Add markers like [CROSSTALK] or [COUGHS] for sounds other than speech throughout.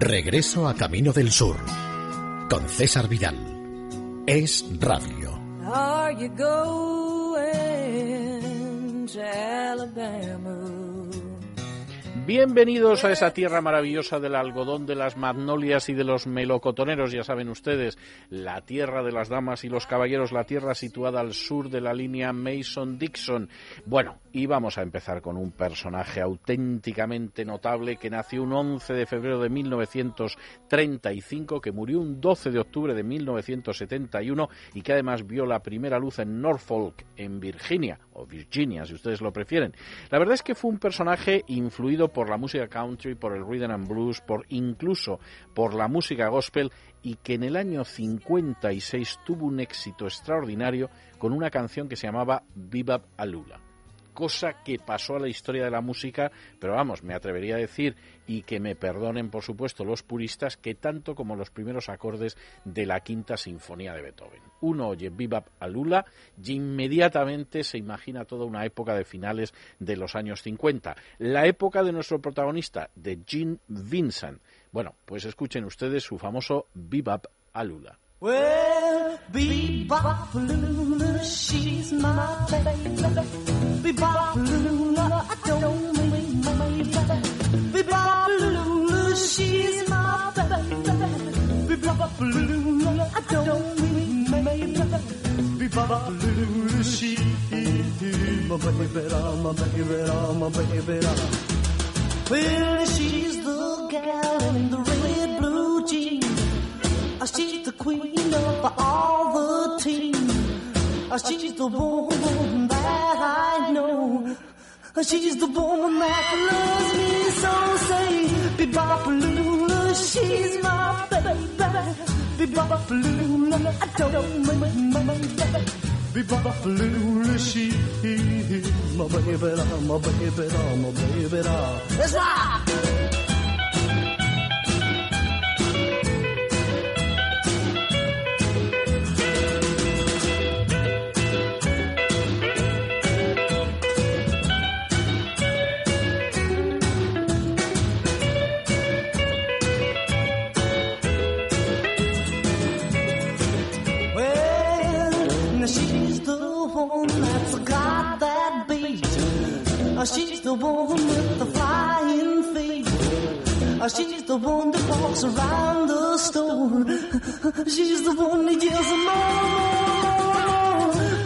Regreso a Camino del Sur con César Vidal. Es Radio. Bienvenidos a esa tierra maravillosa del algodón, de las magnolias y de los melocotoneros, ya saben ustedes, la tierra de las damas y los caballeros, la tierra situada al sur de la línea Mason-Dixon. Bueno, y vamos a empezar con un personaje auténticamente notable que nació un 11 de febrero de 1935, que murió un 12 de octubre de 1971 y que además vio la primera luz en Norfolk, en Virginia, o Virginia, si ustedes lo prefieren. La verdad es que fue un personaje influido por la música country, por el rhythm and blues, por incluso por la música gospel y que en el año 56 tuvo un éxito extraordinario con una canción que se llamaba Bebop Alula cosa que pasó a la historia de la música, pero vamos, me atrevería a decir, y que me perdonen por supuesto los puristas, que tanto como los primeros acordes de la quinta sinfonía de Beethoven. Uno oye Bebop Alula y inmediatamente se imagina toda una época de finales de los años 50, la época de nuestro protagonista, de Gene Vincent. Bueno, pues escuchen ustedes su famoso Bebop Alula. Well, bebop Lula, she's my baby. Bebop Lula, I don't mean baby. Bebop Lula, she's my baby. Bebop Lula, I don't mean baby. Bebop Lula, she's my baby, my baby, my baby. Well, she's the gal in the red blue jeans. She's the queen of all the team. She's the woman that I know. She's the woman that loves me so. Say, Bebopalula, she's my baby. Bebopalula, I don't mind my baby. Bebopalula, she's my baby, my baby, my baby. Let's rock! She's the one with the flying feet. Oh, she's the one that walks around the store. [LAUGHS] She's the one that yells more.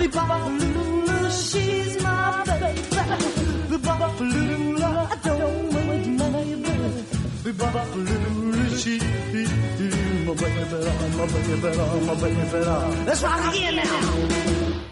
Bebopalula, she's my baby. Bebopalula, I don't want my baby. Bebopalula, she's my baby, my baby, my baby. Let's rock again now.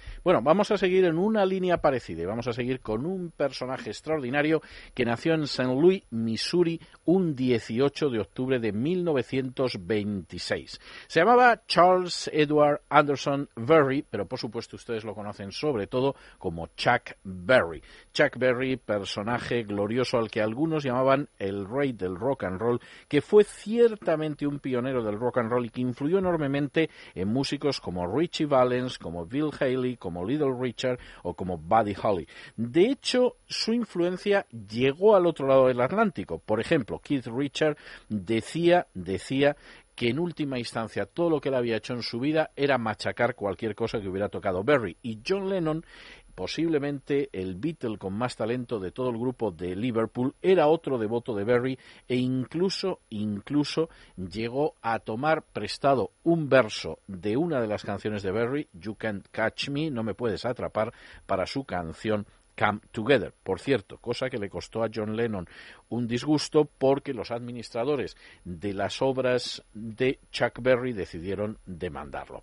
Bueno, vamos a seguir en una línea parecida y vamos a seguir con un personaje extraordinario que nació en St. Louis, Missouri, un 18 de octubre de 1926. Se llamaba Charles Edward Anderson Berry, pero por supuesto ustedes lo conocen sobre todo como Chuck Berry. Chuck Berry, personaje glorioso al que algunos llamaban el rey del rock and roll, que fue ciertamente un pionero del rock and roll y que influyó enormemente en músicos como Richie Valens, como Bill Haley, como Little Richard o como Buddy Holly. De hecho, su influencia llegó al otro lado del Atlántico. Por ejemplo, Keith Richard decía, decía que en última instancia todo lo que él había hecho en su vida era machacar cualquier cosa que hubiera tocado Berry. Y John Lennon posiblemente el Beatle con más talento de todo el grupo de Liverpool, era otro devoto de Berry e incluso, incluso llegó a tomar prestado un verso de una de las canciones de Berry, You Can't Catch Me, No Me Puedes Atrapar, para su canción Come Together. Por cierto, cosa que le costó a John Lennon un disgusto porque los administradores de las obras de Chuck Berry decidieron demandarlo.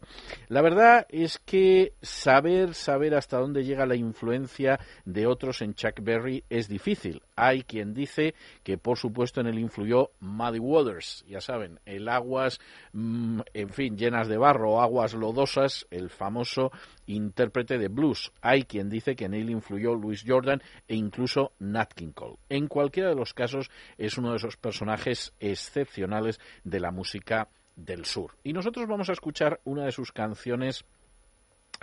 La verdad es que saber, saber hasta dónde llega la influencia de otros en Chuck Berry es difícil. Hay quien dice que, por supuesto, en él influyó Muddy Waters, ya saben, el aguas, mm, en fin, llenas de barro, aguas lodosas, el famoso intérprete de blues. Hay quien dice que en él influyó Louis Jordan e incluso Nat King Cole. En cualquiera de los casos, es uno de esos personajes excepcionales de la música del sur. Y nosotros vamos a escuchar una de sus canciones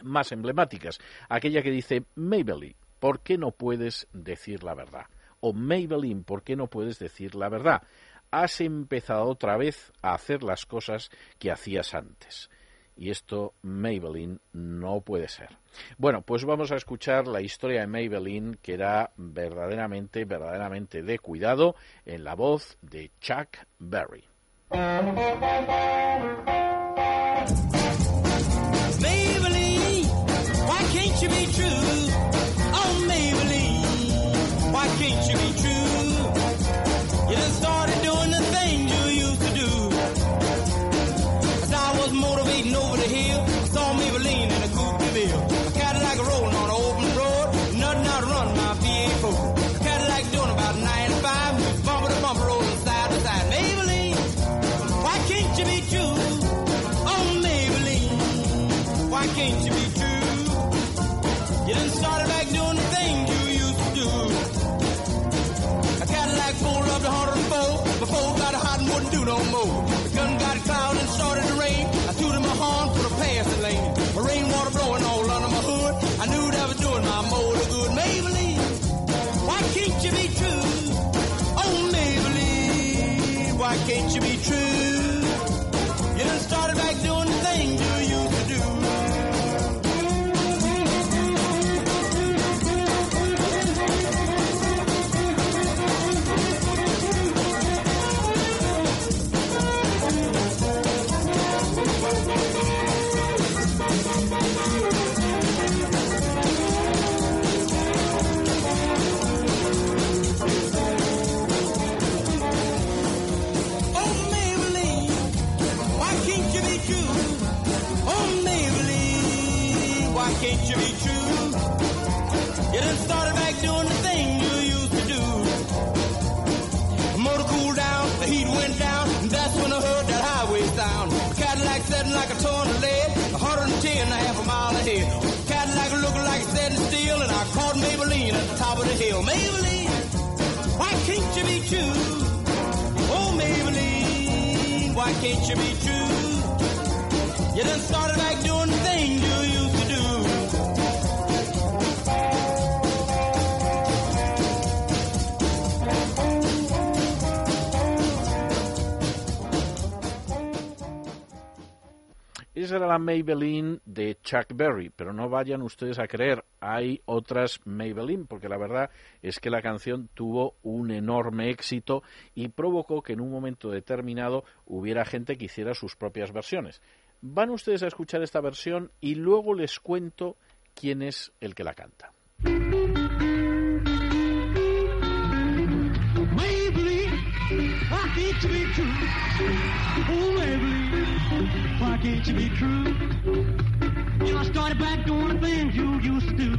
más emblemáticas, aquella que dice Maybelline, ¿por qué no puedes decir la verdad? O Maybelline, ¿por qué no puedes decir la verdad? Has empezado otra vez a hacer las cosas que hacías antes. Y esto, Maybelline, no puede ser. Bueno, pues vamos a escuchar la historia de Maybelline, que era verdaderamente, verdaderamente de cuidado, en la voz de Chuck Berry. Maybelline, why can't you be true? Oh, Maybelline, can't you be true? Can't you be true? You done started back doing the thing you used to do. Motor cooled down, the heat went down, and that's when I heard that highway sound. Cadillac setting like a of lead, 110 and a half a mile ahead. Cadillac looking like it's setting still, and I caught Maybelline at the top of the hill. Maybelline, why can't you be true? Oh, Maybelline, why can't you be true? You done started back doing Esa era la Maybelline de Chuck Berry, pero no vayan ustedes a creer, hay otras Maybelline, porque la verdad es que la canción tuvo un enorme éxito y provocó que en un momento determinado hubiera gente que hiciera sus propias versiones. Van ustedes a escuchar esta versión y luego les cuento quién es el que la canta. Why can't you be true? You I started back doing the things you used to do.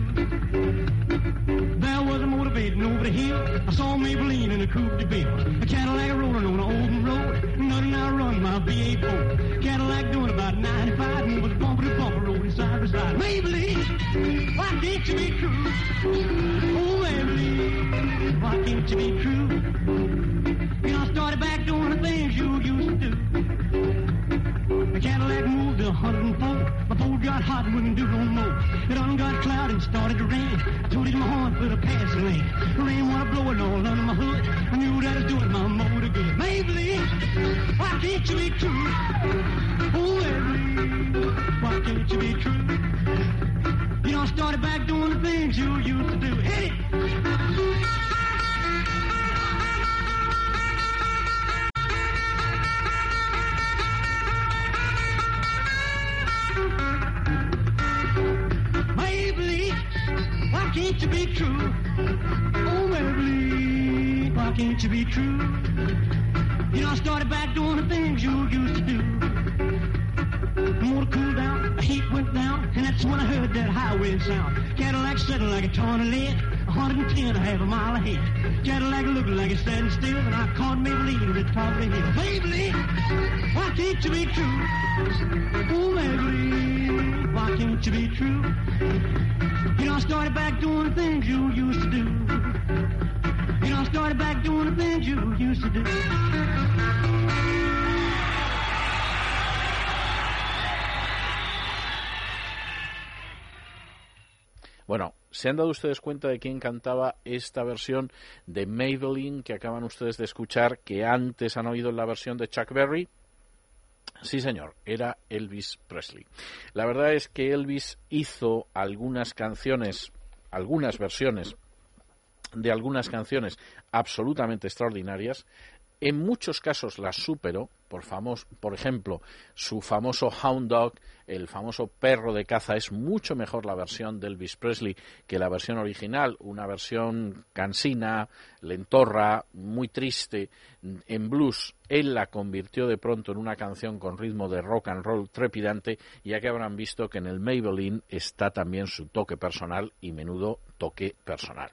There was a motivating over the hill. I saw Maybelline in a coupe de ville. A Cadillac rolling on an open road. Nothing I run my V8 Cadillac doing about 95 and was bumper to bumper rolling side by side. Maybelline, why can't you be true? Oh, Maybelline, why can't you be true? You know, I started back doing the things you used to do. The Cadillac moved to 104. My Ford got hot and wouldn't do no more. It done got cloudy and started to rain. I tooted my horn for the passing lane. The rain water blowing all under my hood. I knew that was doing my motor good. Maybelline, why can't you be true? Oh, Maybelline, why can't you be true? You know, I started back doing the things you used to do. Hit it! Can't you be true? Oh, Maybelline, why can't you be true? You know, I started back doing the things you used to do. The motor cooled down, the heat went down, and that's when I heard that highway sound. Cadillac sitting like a lead, 110 a half a mile ahead. Cadillac looking like it's standing still, and I caught the top of the hill. Maybelline, why can't you be true? Oh, Maybelline, why can't you be true? You know, I started back doing the things you used to do. You know, I started back doing the things you used to do. Bueno, ¿se han dado ustedes cuenta de quién cantaba esta versión de Maybelline que acaban ustedes de escuchar, que antes han oído la versión de Chuck Berry? Sí, señor, era Elvis Presley. La verdad es que Elvis hizo algunas canciones, algunas versiones de algunas canciones absolutamente extraordinarias. En muchos casos las superó, por, por ejemplo, su famoso Hound Dog, el famoso perro de caza, es mucho mejor la versión de Elvis Presley que la versión original, una versión cansina, lentorra, muy triste, en blues. Él la convirtió de pronto en una canción con ritmo de rock and roll trepidante, ya que habrán visto que en el Maybelline está también su toque personal y menudo toque personal.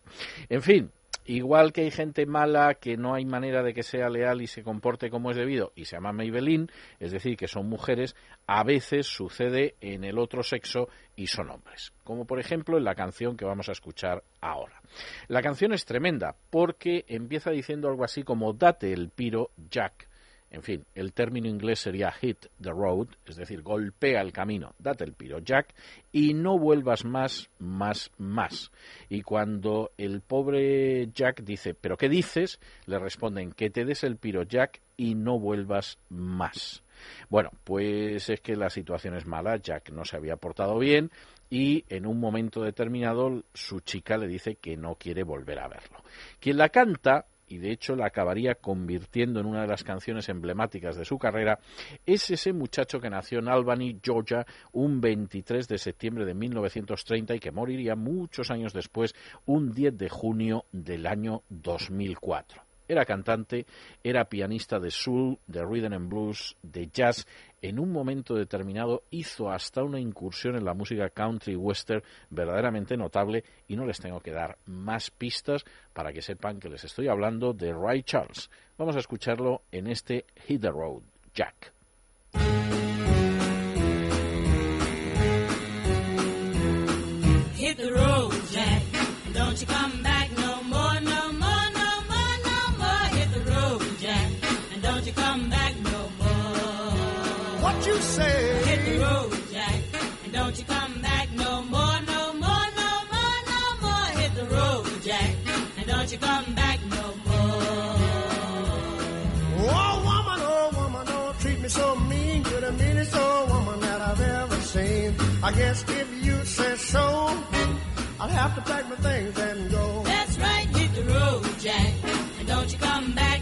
En fin, Igual que hay gente mala que no hay manera de que sea leal y se comporte como es debido y se llama Maybelline, es decir, que son mujeres, a veces sucede en el otro sexo y son hombres. Como por ejemplo en la canción que vamos a escuchar ahora. La canción es tremenda porque empieza diciendo algo así como date el piro Jack. En fin, el término inglés sería hit the road, es decir, golpea el camino, date el piro Jack y no vuelvas más, más, más. Y cuando el pobre Jack dice, ¿pero qué dices? Le responden, que te des el piro Jack y no vuelvas más. Bueno, pues es que la situación es mala, Jack no se había portado bien y en un momento determinado su chica le dice que no quiere volver a verlo. Quien la canta y de hecho la acabaría convirtiendo en una de las canciones emblemáticas de su carrera, es ese muchacho que nació en Albany, Georgia, un 23 de septiembre de 1930 y que moriría muchos años después, un 10 de junio del año 2004. Era cantante, era pianista de soul, de rhythm and blues, de jazz. En un momento determinado hizo hasta una incursión en la música country western verdaderamente notable y no les tengo que dar más pistas para que sepan que les estoy hablando de Ray Charles. Vamos a escucharlo en este Hit the Road, Jack. Hit the road, Jack. Don't you come back I guess if you say so, I'll have to pack my things and go. That's right, hit the road, Jack. And don't you come back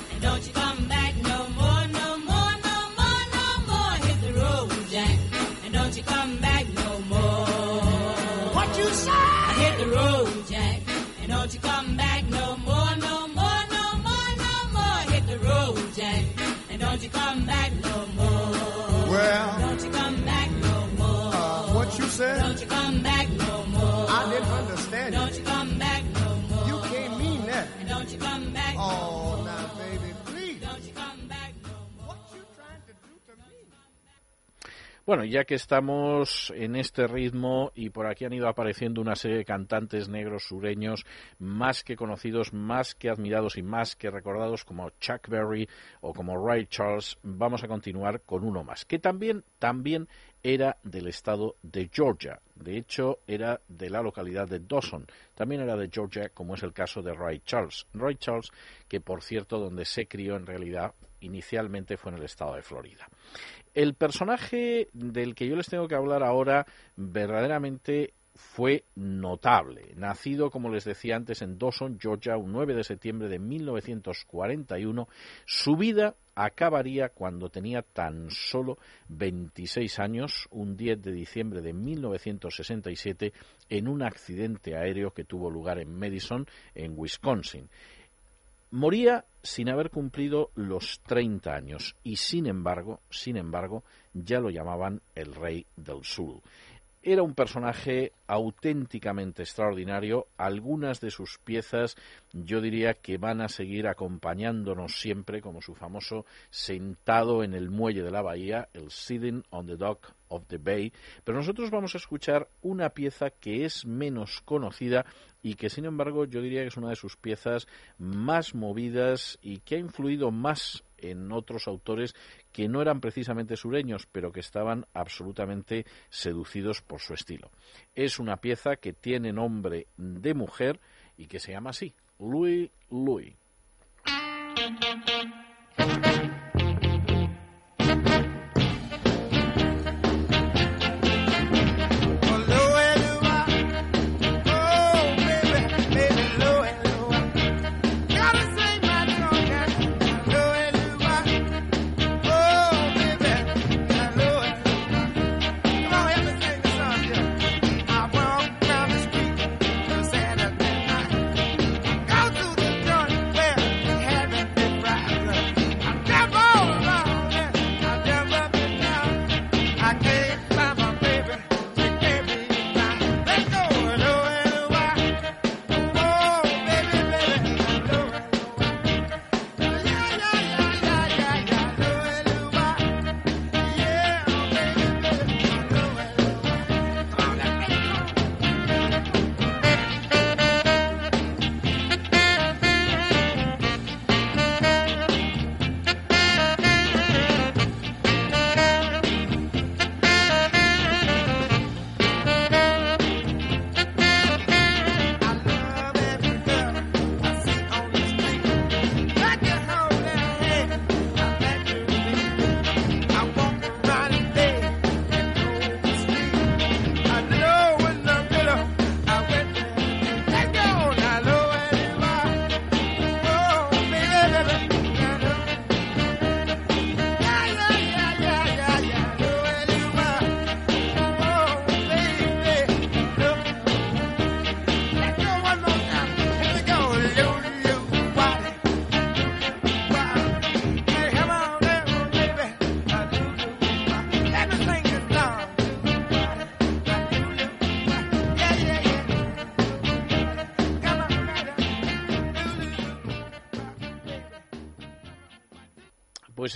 Bueno, ya que estamos en este ritmo y por aquí han ido apareciendo una serie de cantantes negros sureños más que conocidos, más que admirados y más que recordados como Chuck Berry o como Ray Charles, vamos a continuar con uno más, que también, también era del estado de Georgia. De hecho, era de la localidad de Dawson. También era de Georgia, como es el caso de Ray Charles. Ray Charles, que por cierto, donde se crió en realidad inicialmente fue en el estado de Florida. El personaje del que yo les tengo que hablar ahora verdaderamente fue notable. Nacido, como les decía antes, en Dawson, Georgia, un 9 de septiembre de 1941, su vida acabaría cuando tenía tan solo 26 años, un 10 de diciembre de 1967, en un accidente aéreo que tuvo lugar en Madison, en Wisconsin. Moría sin haber cumplido los 30 años y sin embargo, sin embargo, ya lo llamaban el rey del sur. Era un personaje auténticamente extraordinario. Algunas de sus piezas yo diría que van a seguir acompañándonos siempre, como su famoso Sentado en el muelle de la bahía, el Sitting on the Dock of the Bay. Pero nosotros vamos a escuchar una pieza que es menos conocida y que sin embargo yo diría que es una de sus piezas más movidas y que ha influido más en otros autores que no eran precisamente sureños, pero que estaban absolutamente seducidos por su estilo. Es una pieza que tiene nombre de mujer y que se llama así, Louis Louis.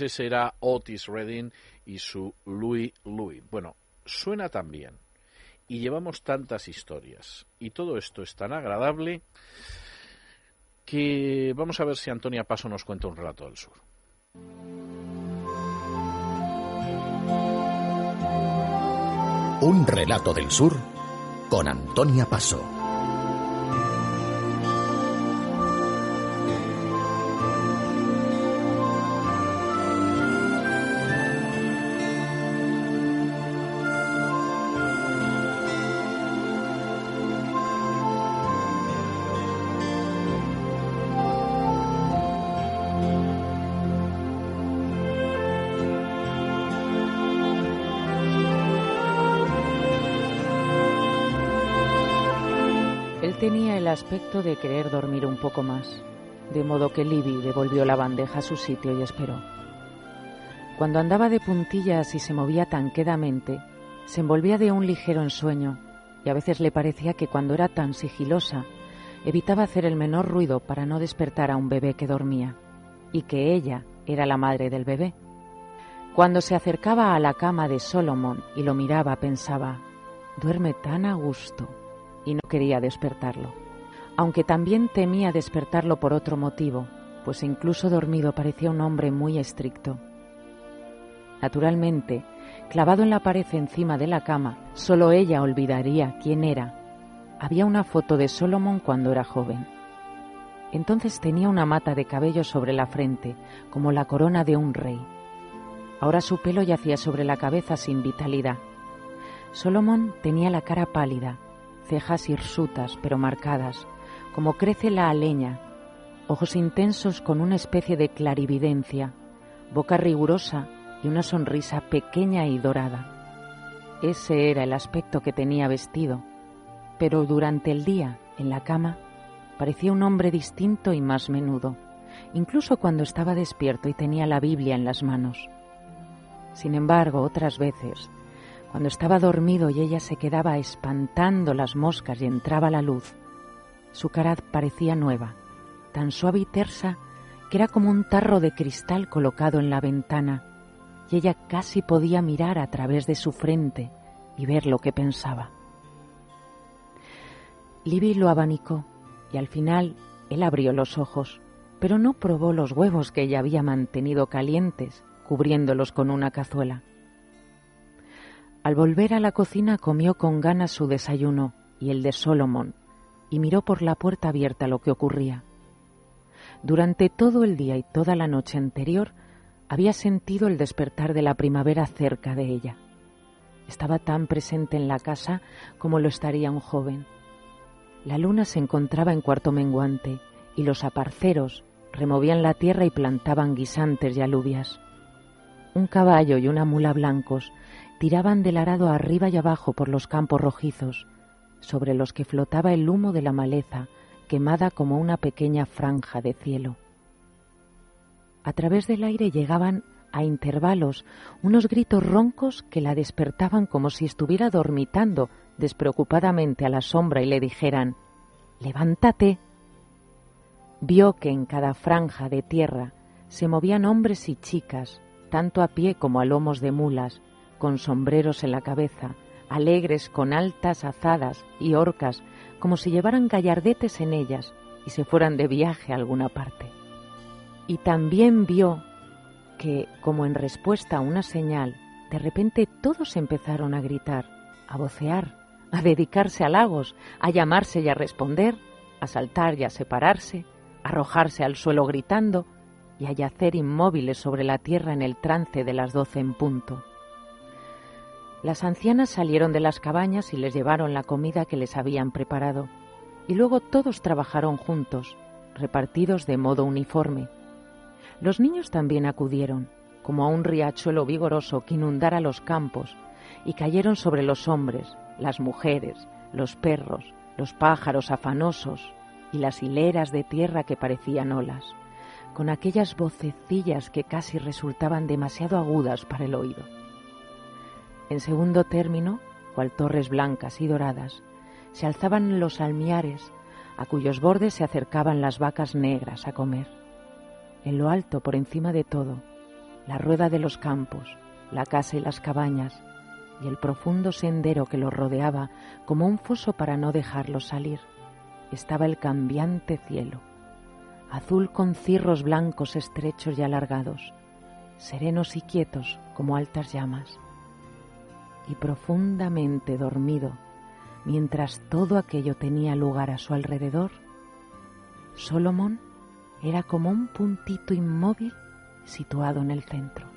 Ese era Otis Redding y su Louis Louis. Bueno, suena tan bien y llevamos tantas historias y todo esto es tan agradable que vamos a ver si Antonia Paso nos cuenta un relato del sur. Un relato del sur con Antonia Paso. Aspecto de querer dormir un poco más, de modo que Libby devolvió la bandeja a su sitio y esperó. Cuando andaba de puntillas y se movía tan quedamente, se envolvía de un ligero ensueño, y a veces le parecía que cuando era tan sigilosa, evitaba hacer el menor ruido para no despertar a un bebé que dormía, y que ella era la madre del bebé. Cuando se acercaba a la cama de Solomon y lo miraba, pensaba, duerme tan a gusto, y no quería despertarlo, aunque también temía despertarlo por otro motivo, pues incluso dormido parecía un hombre muy estricto. Naturalmente, clavado en la pared encima de la cama, solo ella olvidaría quién era. Había una foto de Solomon cuando era joven. Entonces tenía una mata de cabello sobre la frente, como la corona de un rey. Ahora su pelo yacía sobre la cabeza sin vitalidad. Solomon tenía la cara pálida, cejas hirsutas pero marcadas, como crece la aleña, ojos intensos con una especie de clarividencia, boca rigurosa y una sonrisa pequeña y dorada. Ese era el aspecto que tenía vestido, pero durante el día, en la cama, parecía un hombre distinto y más menudo, incluso cuando estaba despierto y tenía la Biblia en las manos. Sin embargo, otras veces, cuando estaba dormido y ella se quedaba espantando las moscas y entraba la luz, su cara parecía nueva, tan suave y tersa que era como un tarro de cristal colocado en la ventana, y ella casi podía mirar a través de su frente y ver lo que pensaba. Libby lo abanicó y al final él abrió los ojos, pero no probó los huevos que ella había mantenido calientes, cubriéndolos con una cazuela. Al volver a la cocina comió con ganas su desayuno y el de Solomon, y miró por la puerta abierta lo que ocurría. Durante todo el día y toda la noche anterior había sentido el despertar de la primavera cerca de ella. Estaba tan presente en la casa como lo estaría un joven. La luna se encontraba en cuarto menguante y los aparceros removían la tierra y plantaban guisantes y alubias. Un caballo y una mula blancos tiraban del arado arriba y abajo por los campos rojizos, sobre los que flotaba el humo de la maleza, quemada como una pequeña franja de cielo. A través del aire llegaban a intervalos unos gritos roncos que la despertaban como si estuviera dormitando despreocupadamente a la sombra y le dijeran Levántate. Vio que en cada franja de tierra se movían hombres y chicas, tanto a pie como a lomos de mulas, con sombreros en la cabeza, alegres con altas azadas y horcas, como si llevaran gallardetes en ellas y se fueran de viaje a alguna parte. Y también vio que, como en respuesta a una señal, de repente todos empezaron a gritar, a vocear, a dedicarse a halagos, a llamarse y a responder, a saltar y a separarse, a arrojarse al suelo gritando y a yacer inmóviles sobre la tierra en el trance de las doce en punto. Las ancianas salieron de las cabañas y les llevaron la comida que les habían preparado, y luego todos trabajaron juntos, repartidos de modo uniforme. Los niños también acudieron, como a un riachuelo vigoroso que inundara los campos, y cayeron sobre los hombres, las mujeres, los perros, los pájaros afanosos y las hileras de tierra que parecían olas, con aquellas vocecillas que casi resultaban demasiado agudas para el oído. En segundo término, cual torres blancas y doradas, se alzaban los almiares, a cuyos bordes se acercaban las vacas negras a comer. En lo alto, por encima de todo, la rueda de los campos, la casa y las cabañas, y el profundo sendero que los rodeaba como un foso para no dejarlos salir, estaba el cambiante cielo, azul con cirros blancos estrechos y alargados, serenos y quietos como altas llamas y profundamente dormido, mientras todo aquello tenía lugar a su alrededor, Solomon era como un puntito inmóvil situado en el centro.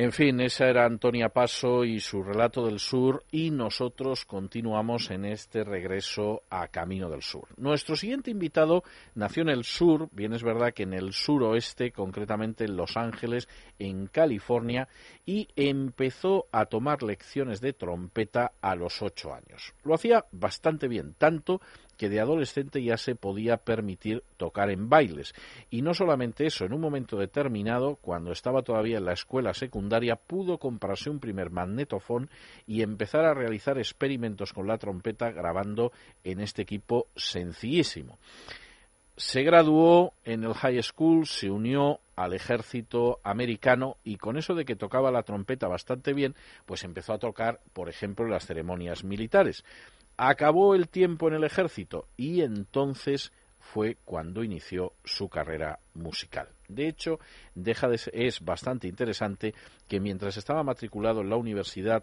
En fin, esa era Antonia Paso y su relato del sur y nosotros continuamos en este regreso a Camino del Sur. Nuestro siguiente invitado nació en el sur, bien es verdad que en el suroeste, concretamente en Los Ángeles, en California, y empezó a tomar lecciones de trompeta a los ocho años. Lo hacía bastante bien, tanto que de adolescente ya se podía permitir tocar en bailes. Y no solamente eso, en un momento determinado, cuando estaba todavía en la escuela secundaria, pudo comprarse un primer magnetofón y empezar a realizar experimentos con la trompeta grabando en este equipo sencillísimo. Se graduó en el high school, se unió al ejército americano y con eso de que tocaba la trompeta bastante bien, pues empezó a tocar, por ejemplo, en las ceremonias militares. Acabó el tiempo en el ejército y entonces fue cuando inició su carrera musical. De hecho, deja es bastante interesante que mientras estaba matriculado en la Universidad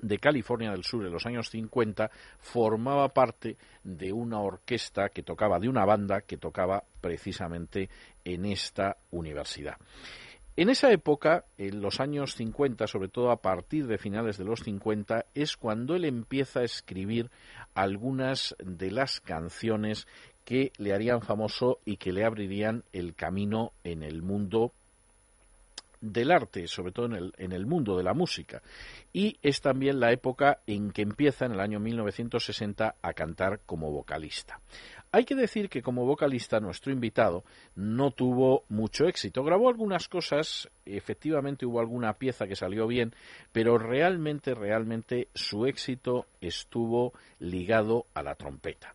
de California del Sur en los años 50 formaba parte de una orquesta que tocaba, de una banda que tocaba precisamente en esta universidad. En esa época, en los años 50, sobre todo a partir de finales de los 50, es cuando él empieza a escribir algunas de las canciones que le harían famoso y que le abrirían el camino en el mundo del arte, sobre todo en el, en el mundo de la música. Y es también la época en que empieza, en el año 1960, a cantar como vocalista. Hay que decir que como vocalista nuestro invitado no tuvo mucho éxito. Grabó algunas cosas, efectivamente hubo alguna pieza que salió bien, pero realmente, realmente su éxito estuvo ligado a la trompeta.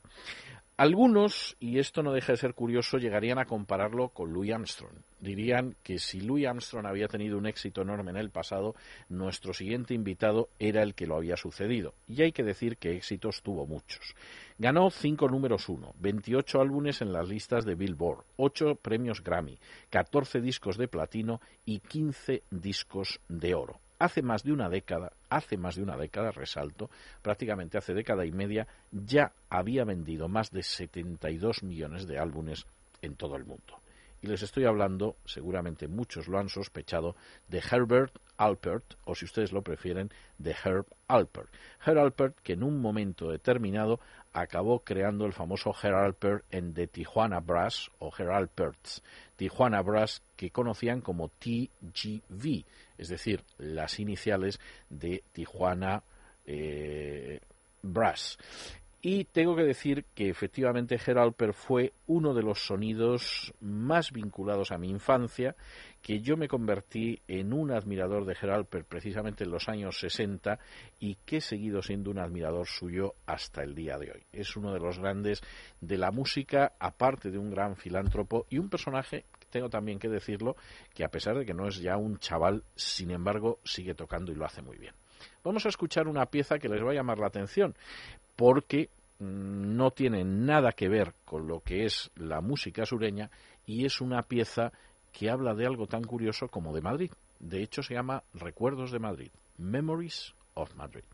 Algunos, y esto no deja de ser curioso, llegarían a compararlo con Louis Armstrong. Dirían que si Louis Armstrong había tenido un éxito enorme en el pasado, nuestro siguiente invitado era el que lo había sucedido. Y hay que decir que éxitos tuvo muchos. Ganó cinco números uno, 28 álbumes en las listas de Billboard, 8 premios Grammy, 14 discos de platino y 15 discos de oro hace más de una década, hace más de una década, resalto, prácticamente hace década y media, ya había vendido más de 72 millones de álbumes en todo el mundo. Y les estoy hablando, seguramente muchos lo han sospechado, de Herbert Alpert, o si ustedes lo prefieren, de Herb Alpert. Herb Alpert, que en un momento determinado acabó creando el famoso Herb Alpert en The Tijuana Brass, o Herb Alpert's Tijuana Brass, que conocían como TGV, es decir, las iniciales de Tijuana eh, Brass. Y tengo que decir que efectivamente Geralper fue uno de los sonidos más vinculados a mi infancia, que yo me convertí en un admirador de Geralper precisamente en los años 60 y que he seguido siendo un admirador suyo hasta el día de hoy. Es uno de los grandes de la música, aparte de un gran filántropo y un personaje tengo también que decirlo, que a pesar de que no es ya un chaval, sin embargo, sigue tocando y lo hace muy bien. Vamos a escuchar una pieza que les va a llamar la atención, porque mmm, no tiene nada que ver con lo que es la música sureña y es una pieza que habla de algo tan curioso como de Madrid. De hecho, se llama Recuerdos de Madrid, Memories of Madrid.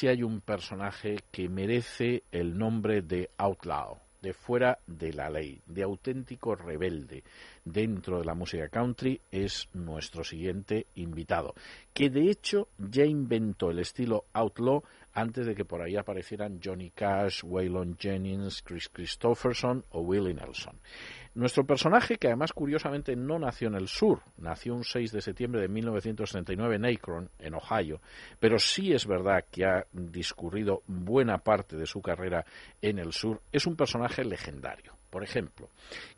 Si hay un personaje que merece el nombre de outlaw, de fuera de la ley, de auténtico rebelde dentro de la música country, es nuestro siguiente invitado, que de hecho ya inventó el estilo outlaw antes de que por ahí aparecieran Johnny Cash, Waylon Jennings, Chris Christopherson o Willie Nelson. Nuestro personaje, que además curiosamente no nació en el sur, nació un 6 de septiembre de 1939 en Akron, en Ohio, pero sí es verdad que ha discurrido buena parte de su carrera en el sur, es un personaje legendario. Por ejemplo,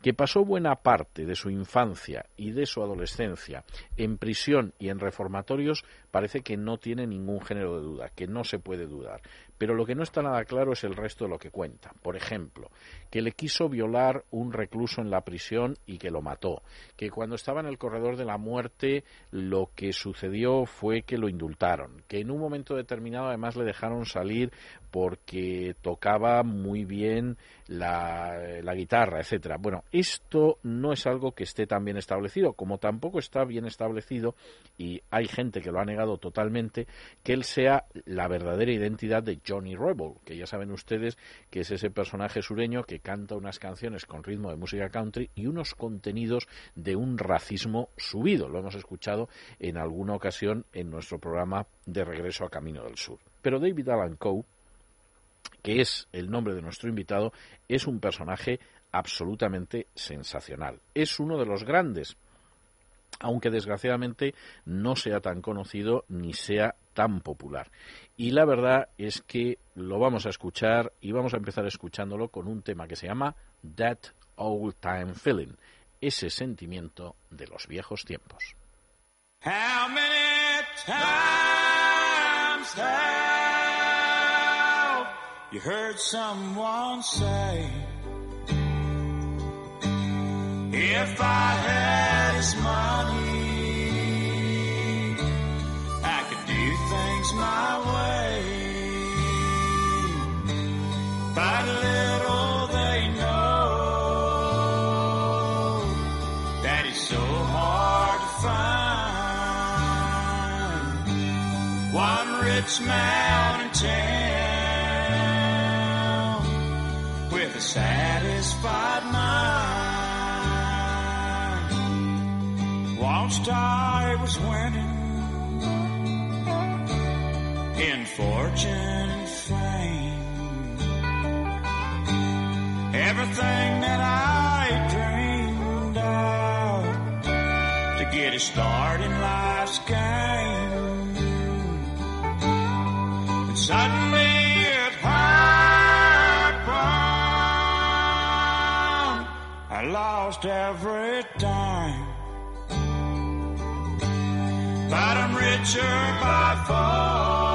que pasó buena parte de su infancia y de su adolescencia en prisión y en reformatorios parece que no tiene ningún género de duda, que no se puede dudar. Pero lo que no está nada claro es el resto de lo que cuenta. Por ejemplo, que le quiso violar un recluso en la prisión y que lo mató. Que cuando estaba en el corredor de la muerte lo que sucedió fue que lo indultaron. Que en un momento determinado además le dejaron salir porque tocaba muy bien la, guitarra, etcétera. Bueno, esto no es algo que esté tan bien establecido, como tampoco está bien establecido, y hay gente que lo ha negado totalmente, que él sea la verdadera identidad de Johnny Rebel, que ya saben ustedes que es ese personaje sureño que canta unas canciones con ritmo de música country y unos contenidos de un racismo subido. Lo hemos escuchado en alguna ocasión en nuestro programa de regreso a Camino del Sur. Pero David Allan Coe que es el nombre de nuestro invitado, es un personaje absolutamente sensacional. Es uno de los grandes, aunque desgraciadamente no sea tan conocido ni sea tan popular. Y la verdad es que lo vamos a escuchar y vamos a empezar escuchándolo con un tema que se llama That Old Time Feeling, ese sentimiento de los viejos tiempos. His money, I could do things my way. But little they know that it's so hard to find one rich man I was winning in fortune and fame. Everything that I dreamed of to get a start in life's game. And suddenly. I lost every dime. But I'm richer by far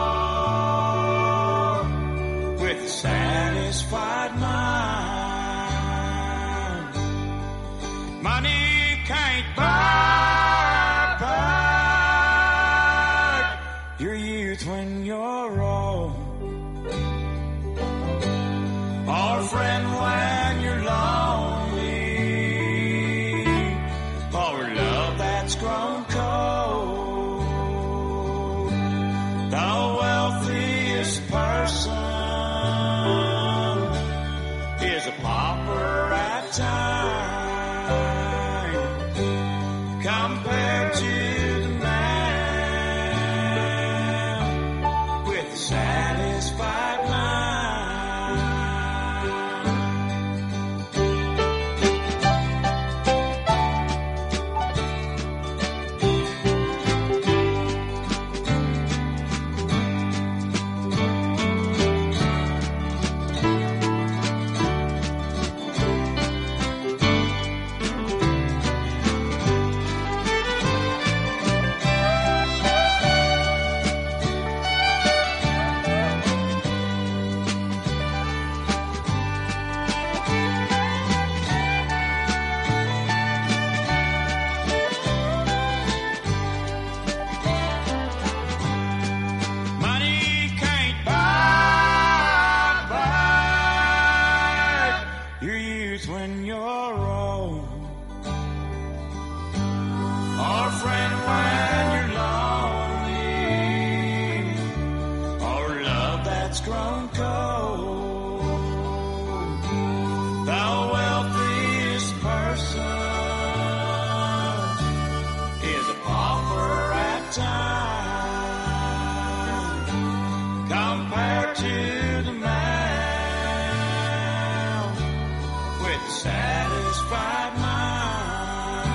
satisfied mind.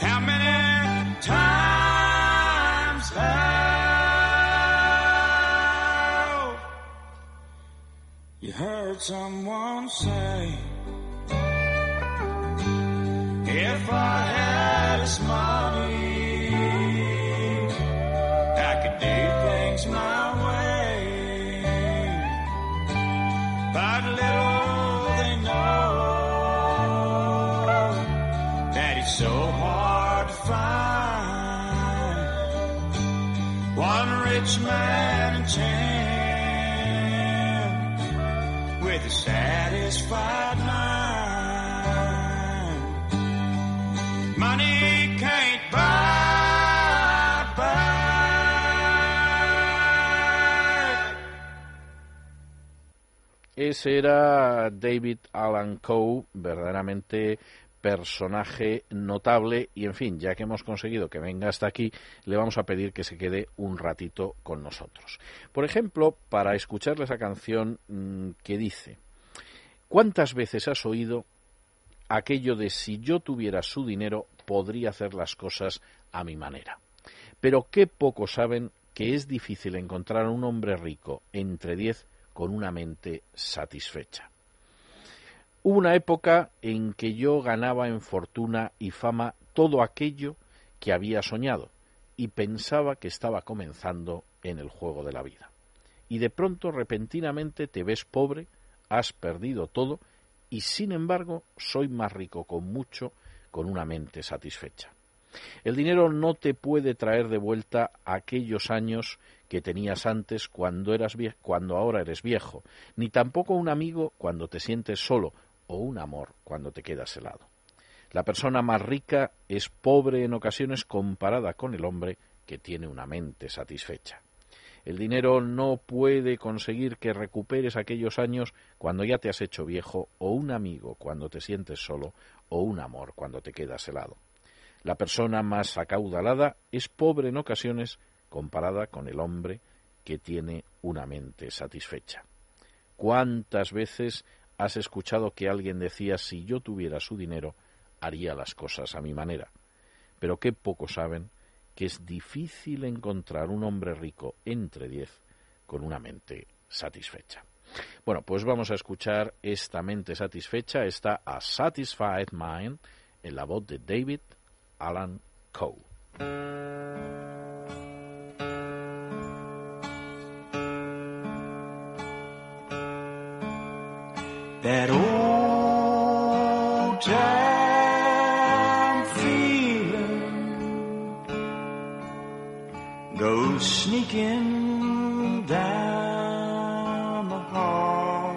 How many times have you heard someone say, if I had a money, Era David Alan Coe, verdaderamente personaje notable y en fin, ya que hemos conseguido que venga hasta aquí, le vamos a pedir que se quede un ratito con nosotros. Por ejemplo, para escucharle esa canción mm, que dice, ¿cuántas veces has oído aquello de si yo tuviera su dinero podría hacer las cosas a mi manera? Pero qué poco saben que es difícil encontrar a un hombre rico entre diez con una mente satisfecha. Hubo una época en que yo ganaba en fortuna y fama todo aquello que había soñado y pensaba que estaba comenzando en el juego de la vida. Y de pronto, repentinamente, te ves pobre, has perdido todo y sin embargo soy más rico con mucho, con una mente satisfecha. El dinero no te puede traer de vuelta aquellos años que tenías antes cuando eras cuando ahora eres viejo, ni tampoco un amigo cuando te sientes solo o un amor cuando te quedas helado. La persona más rica es pobre en ocasiones comparada con el hombre que tiene una mente satisfecha. El dinero no puede conseguir que recuperes aquellos años cuando ya te has hecho viejo, o un amigo cuando te sientes solo, o un amor cuando te quedas helado. La persona más acaudalada es pobre en ocasiones comparada con el hombre que tiene una mente satisfecha. ¿Cuántas veces has escuchado que alguien decía si yo tuviera su dinero haría las cosas a mi manera? Pero qué poco saben que es difícil encontrar un hombre rico entre diez con una mente satisfecha. Bueno, pues vamos a escuchar esta mente satisfecha, esta A Satisfied Mind, en la voz de David Alan Coe. That old time feeling goes sneaking down the hall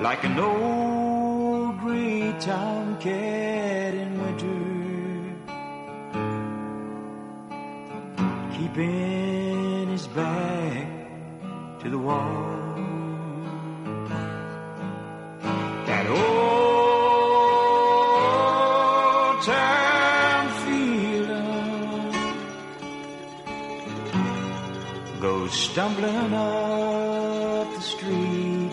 like an old gray tomcat in winter, keeping his back to the wall. Time feeling goes stumbling up the street.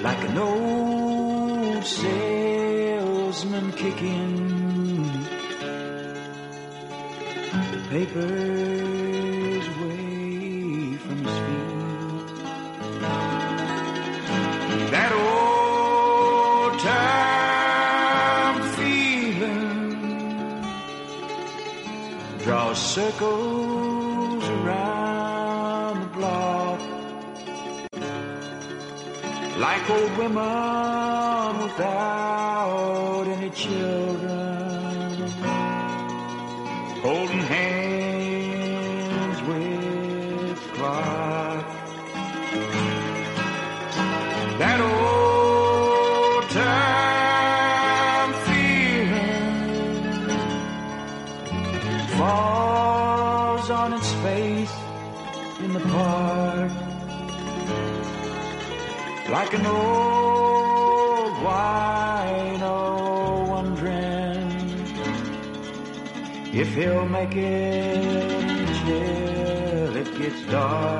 Like an old salesman kicking the circles around the block. Like old women without any children like an old wino wondering if he'll make it till it gets dark.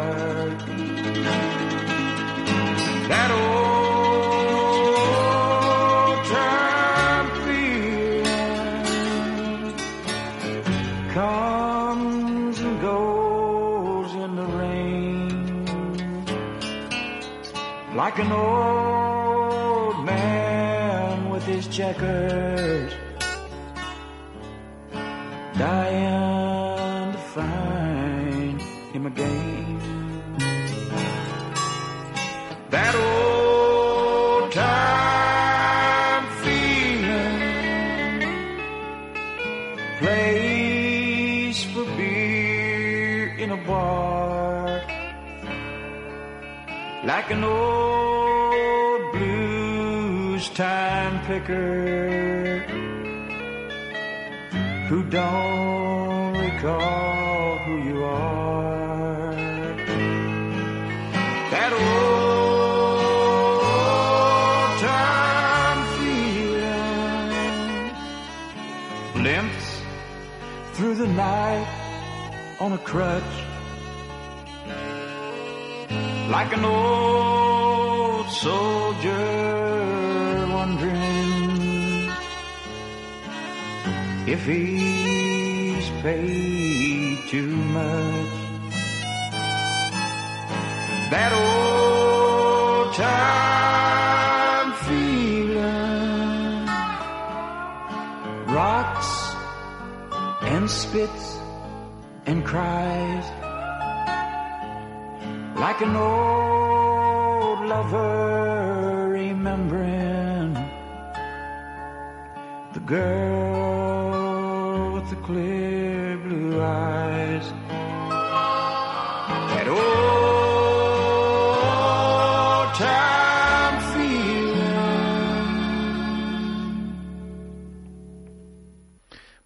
An old blues time picker who don't recall who you are. That old time feeling limps through the night on a crutch like an old soldier wondering if he's paid too much. That old time feeling rocks and spits and cries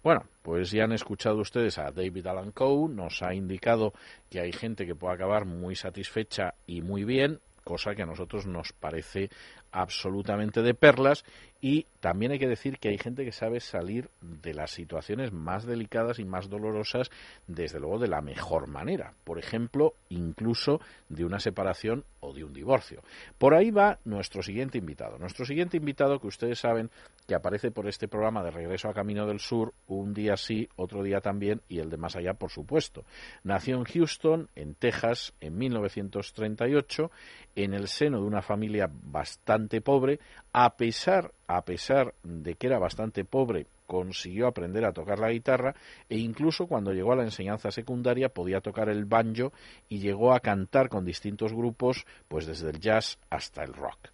Bueno, pues ya han escuchado ustedes a David Allan Coe, nos ha indicado que hay gente que puede acabar muy satisfecha y muy bien, cosa que a nosotros nos parece absolutamente de perlas y también hay que decir que hay gente que sabe salir de las situaciones más delicadas y más dolorosas desde luego de la mejor manera, por ejemplo, incluso de una separación o de un divorcio. Por ahí va nuestro siguiente invitado. Nuestro siguiente invitado que ustedes saben que aparece por este programa de Regreso a Camino del Sur, un día sí, otro día también y el de más allá, por supuesto. Nació en Houston, en Texas, en 1938, en el seno de una familia bastante pobre, a pesar, a pesar de que era bastante pobre, consiguió aprender a tocar la guitarra e incluso cuando llegó a la enseñanza secundaria podía tocar el banjo y llegó a cantar con distintos grupos, pues desde el jazz hasta el rock.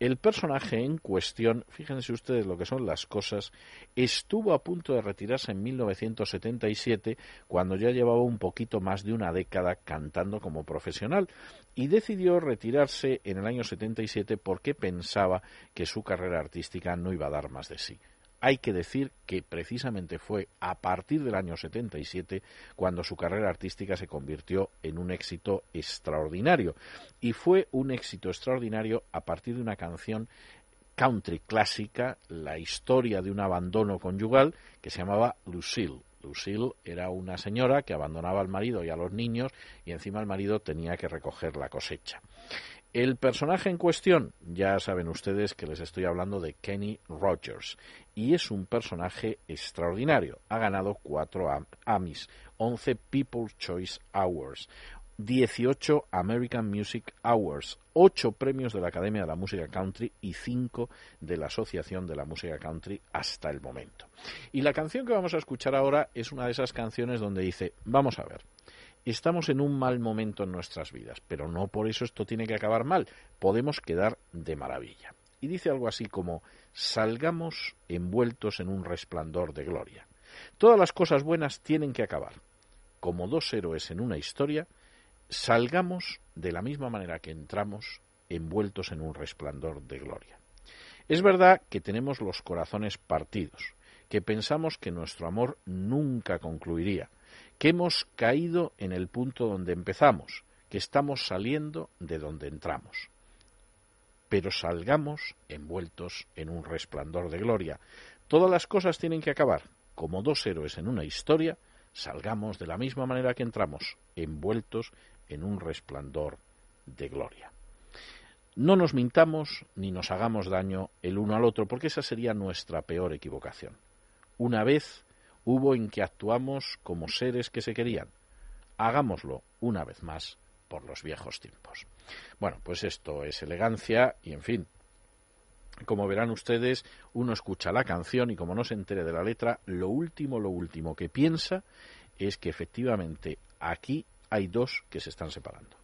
El personaje en cuestión, fíjense ustedes lo que son las cosas, estuvo a punto de retirarse en 1977 cuando ya llevaba un poquito más de una década cantando como profesional y decidió retirarse en el año 77 porque pensaba que su carrera artística no iba a dar más de sí. Hay que decir que precisamente fue a partir del año 77 cuando su carrera artística se convirtió en un éxito extraordinario. Y fue un éxito extraordinario a partir de una canción country clásica, la historia de un abandono conyugal que se llamaba Lucille. Lucille era una señora que abandonaba al marido y a los niños y encima el marido tenía que recoger la cosecha. El personaje en cuestión, ya saben ustedes que les estoy hablando de Kenny Rogers, y es un personaje extraordinario. Ha ganado cuatro Emmys, 11 People's Choice Awards, 18 American Music Awards, 8 premios de la Academia de la Música Country y 5 de la Asociación de la Música Country hasta el momento. Y la canción que vamos a escuchar ahora es una de esas canciones donde dice, vamos a ver, estamos en un mal momento en nuestras vidas, pero no por eso esto tiene que acabar mal, podemos quedar de maravilla. Y dice algo así como, salgamos envueltos en un resplandor de gloria. Todas las cosas buenas tienen que acabar. Como dos héroes en una historia, salgamos de la misma manera que entramos envueltos en un resplandor de gloria. Es verdad que tenemos los corazones partidos, que pensamos que nuestro amor nunca concluiría, que hemos caído en el punto donde empezamos, que estamos saliendo de donde entramos. Pero salgamos envueltos en un resplandor de gloria. Todas las cosas tienen que acabar. Como dos héroes en una historia, salgamos de la misma manera que entramos, envueltos en un resplandor de gloria. No nos mintamos ni nos hagamos daño el uno al otro, porque esa sería nuestra peor equivocación. Una vez hubo en que actuamos como seres que se querían. Hagámoslo una vez más por los viejos tiempos. Bueno, pues esto es elegancia y, en fin, como verán ustedes, uno escucha la canción y como no se entere de la letra, lo último, lo último que piensa es que efectivamente aquí hay dos que se están separando.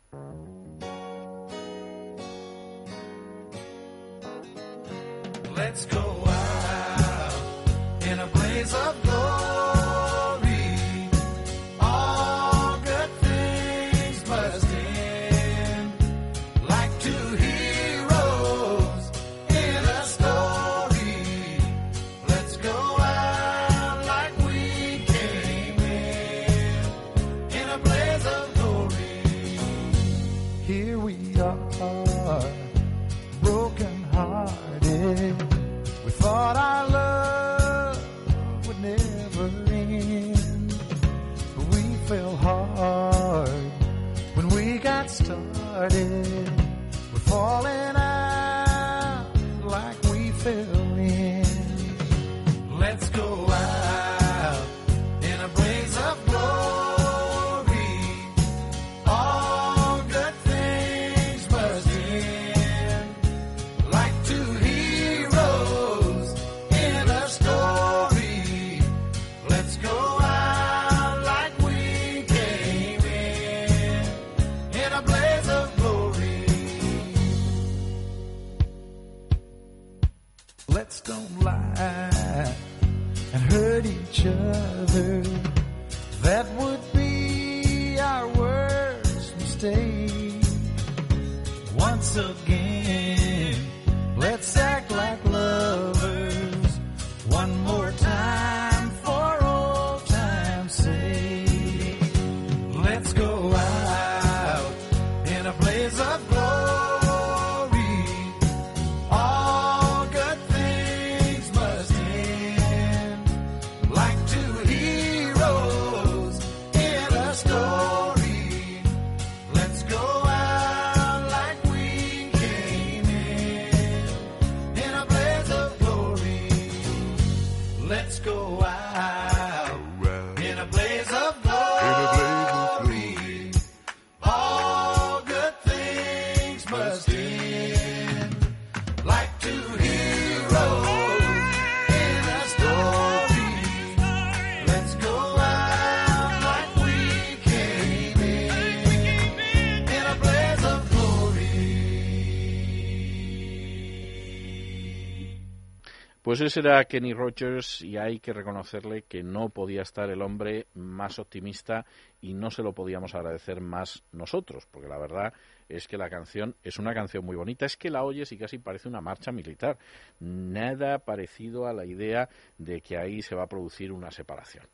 Pues ese era Kenny Rogers y hay que reconocerle que no podía estar el hombre más optimista y no se lo podíamos agradecer más nosotros, porque la verdad es que la canción es una canción muy bonita, es que la oyes y casi parece una marcha militar, nada parecido a la idea de que ahí se va a producir una separación.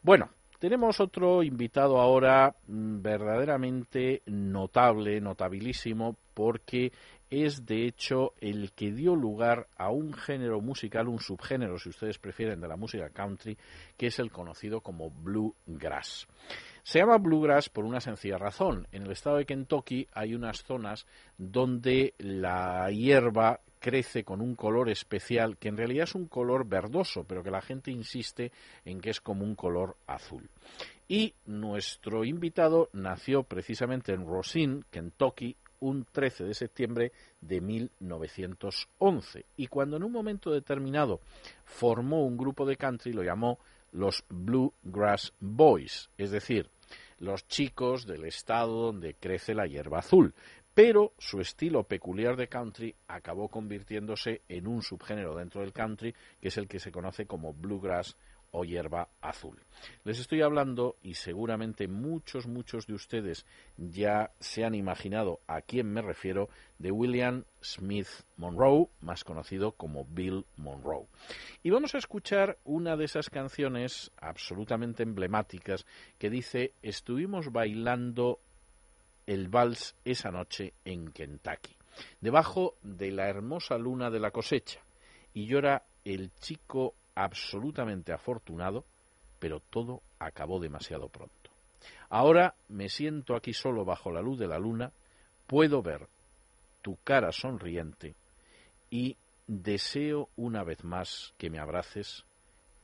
Bueno, tenemos otro invitado ahora mm, verdaderamente notable, notabilísimo, porque es de hecho el que dio lugar a un género musical, un subgénero, si ustedes prefieren, de la música country, que es el conocido como bluegrass. Se llama bluegrass por una sencilla razón. En el estado de Kentucky hay unas zonas donde la hierba crece con un color especial que en realidad es un color verdoso, pero que la gente insiste en que es como un color azul. Y nuestro invitado nació precisamente en Rosine, Kentucky, un 13 de septiembre de 1911. Y cuando en un momento determinado formó un grupo de country, lo llamó los Bluegrass Boys, es decir, los chicos del estado donde crece la hierba azul. Pero su estilo peculiar de country acabó convirtiéndose en un subgénero dentro del country, que es el que se conoce como bluegrass o hierba azul. Les estoy hablando y seguramente muchos, muchos de ustedes ya se han imaginado a quién me refiero de William Smith Monroe, más conocido como Bill Monroe. Y vamos a escuchar una de esas canciones absolutamente emblemáticas que dice estuvimos bailando el vals esa noche en Kentucky, debajo de la hermosa luna de la cosecha, y era el chico absolutamente afortunado, pero todo acabó demasiado pronto. Ahora me siento aquí solo bajo la luz de la luna, puedo ver tu cara sonriente y deseo una vez más que me abraces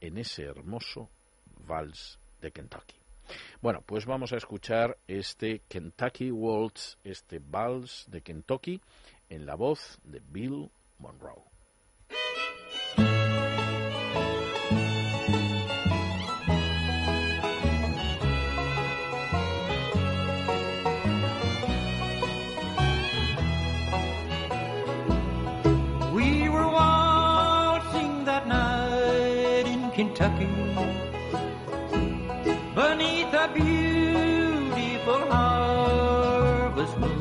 en ese hermoso vals de Kentucky. Bueno, pues vamos a escuchar este Kentucky Waltz, este vals de Kentucky, en la voz de Bill Monroe. A beautiful harvest moon.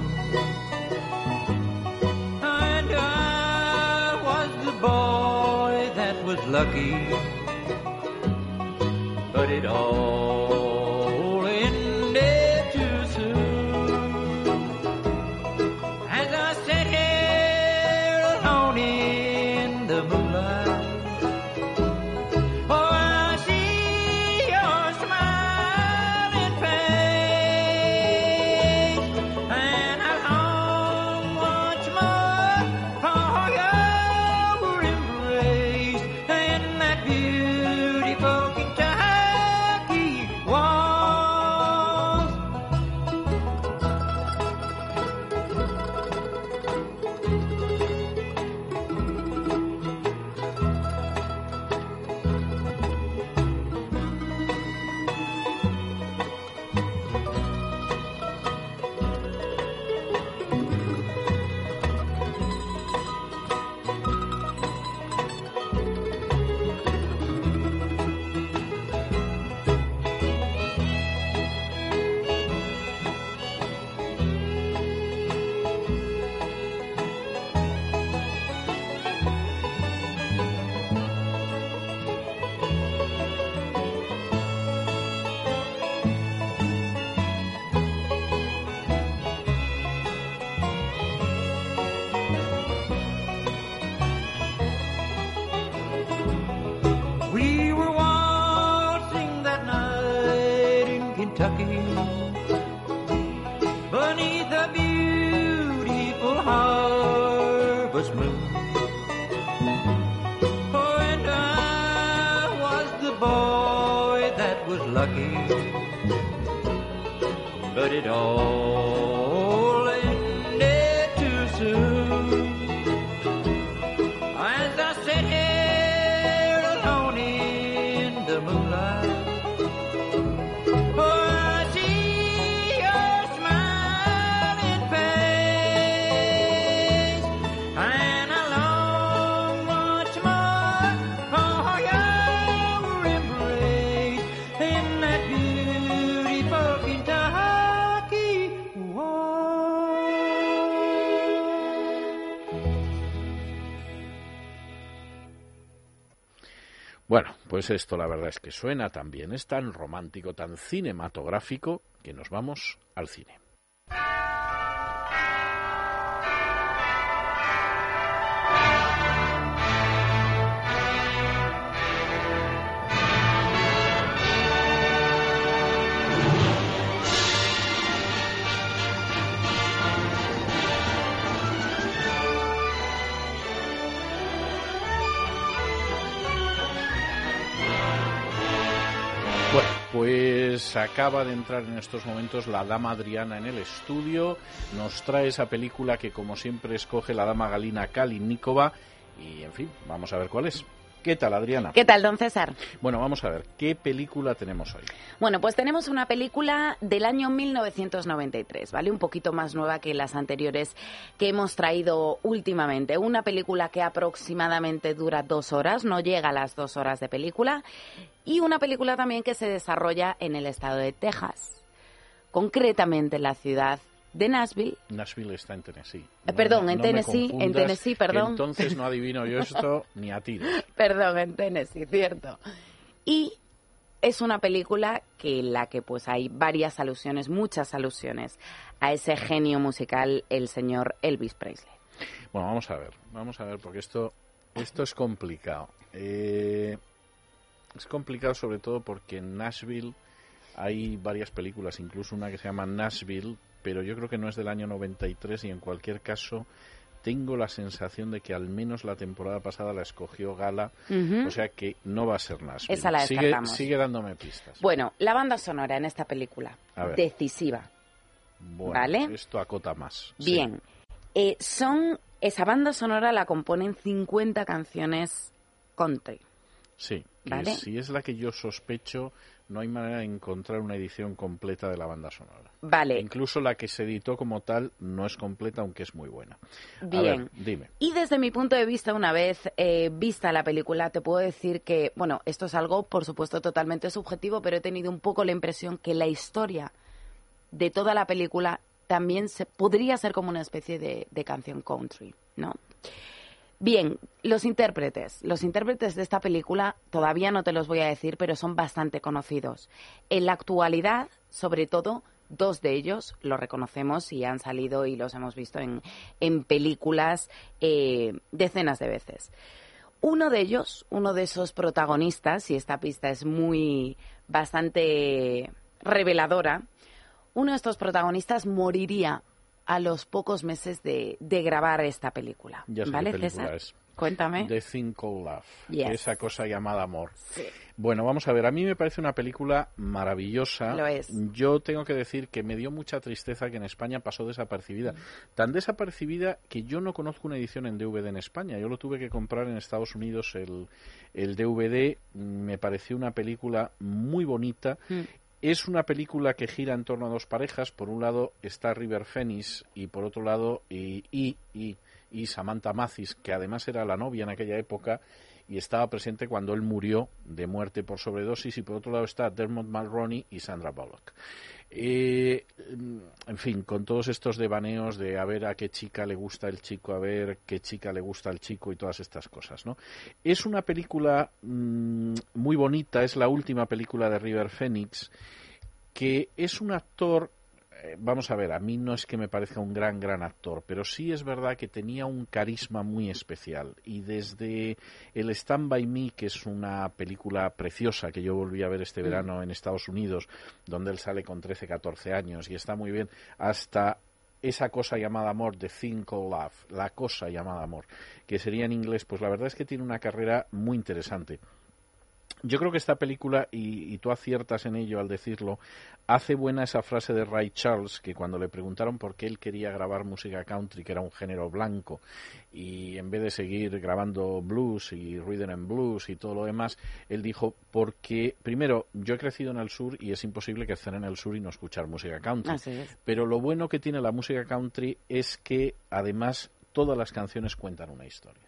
And I was the boy that was lucky, pues esto la verdad es que suena tan bien, es tan romántico, tan cinematográfico, que nos vamos al cine. Pues acaba de entrar en estos momentos la dama Adriana en el estudio, nos trae esa película que como siempre escoge la dama Galina Kalinikova y en fin, vamos a ver cuál es. ¿Qué tal, Adriana? ¿Qué tal, don César? Bueno, vamos a ver, ¿qué película tenemos hoy? Bueno, pues tenemos una película del año 1993, ¿vale? Un poquito más nueva que las anteriores que hemos traído últimamente. Una película que aproximadamente dura dos horas, no llega a las dos horas de película. Y una película también que se desarrolla en el estado de Texas, concretamente en la ciudad de Nashville. Nashville está en Tennessee. Eh, perdón, me- en Tennessee, en Tennessee, perdón. Entonces no adivino yo esto [LAUGHS] ni a ti. Perdón, en Tennessee, cierto. Y es una película que en la que pues hay varias alusiones, muchas alusiones a ese genio musical, el señor Elvis Presley. Bueno, vamos a ver, vamos a ver, porque esto, esto es complicado. Eh, es complicado sobre todo porque en Nashville hay varias películas, incluso una que se llama Nashville, pero yo creo que no es del año 93 y en cualquier caso tengo la sensación de que al menos la temporada pasada la escogió Gala, o sea que no va a ser Nashville. Esa la sigue, sigue dándome pistas. Bueno, la banda sonora en esta película, decisiva. Bueno, ¿vale? esto acota más. sí. Bien, Eh, son esa banda sonora la componen 50 canciones country. Sí, ¿Vale? si es la que yo sospecho, no hay manera de encontrar una edición completa de la banda sonora. Vale, Incluso la que se editó como tal no es completa, aunque es muy buena. A bien. ver, dime. Y desde mi punto de vista, una vez eh, vista la película, te puedo decir que, bueno, esto es algo, por supuesto, totalmente subjetivo, pero he tenido un poco la impresión que la historia de toda la película también se, podría ser como una especie de, de canción country, ¿no? Bien, los intérpretes. Los intérpretes de esta película todavía no te los voy a decir, pero son bastante conocidos. En la actualidad, sobre todo, dos de ellos los reconocemos y han salido y los hemos visto en, en películas eh, decenas de veces. Uno de ellos, uno de esos protagonistas, y esta pista es muy bastante reveladora, uno de estos protagonistas moriría a los pocos meses de, de grabar esta película. Ya sé ¿Vale, qué película César? es. Cuéntame. The Thing Called Love. Yes. Esa cosa llamada amor. Sí. Bueno, vamos a ver. A mí me parece una película maravillosa. Lo es. Yo tengo que decir que me dio mucha tristeza que en España pasó desapercibida. Tan desapercibida que yo no conozco una edición en DVD en España. Yo lo tuve que comprar en Estados Unidos el, el DVD. Me pareció una película muy bonita. Mm. Es una película que gira en torno a dos parejas. Por un lado está River Phoenix y por otro lado y, y, y, y Samantha Mathis, que además era la novia en aquella época y estaba presente cuando él murió de muerte por sobredosis. Y por otro lado está Dermot Mulroney y Sandra Bullock. Eh, en fin, con todos estos devaneos de a ver a qué chica le gusta el chico, a ver qué chica le gusta el chico y todas estas cosas, ¿no? Es una película mm, muy bonita, es la última película de River Phoenix, que es un actor, vamos a ver, a mí no es que me parezca un gran, gran actor, pero sí es verdad que tenía un carisma muy especial. Y desde el Stand By Me, que es una película preciosa que yo volví a ver este verano en Estados Unidos, donde él sale con 13, 14 años y está muy bien, hasta esa cosa llamada amor, The Thing Called Love, la cosa llamada amor, que sería en inglés, pues la verdad es que tiene una carrera muy interesante. Yo creo que esta película, y, y tú aciertas en ello al decirlo, hace buena esa frase de Ray Charles, que cuando le preguntaron por qué él quería grabar música country, que era un género blanco, y en vez de seguir grabando blues y rhythm and blues y todo lo demás, él dijo, porque, primero, yo he crecido en el sur y es imposible crecer en el sur y no escuchar música country. Es. Pero lo bueno que tiene la música country es que además todas las canciones cuentan una historia.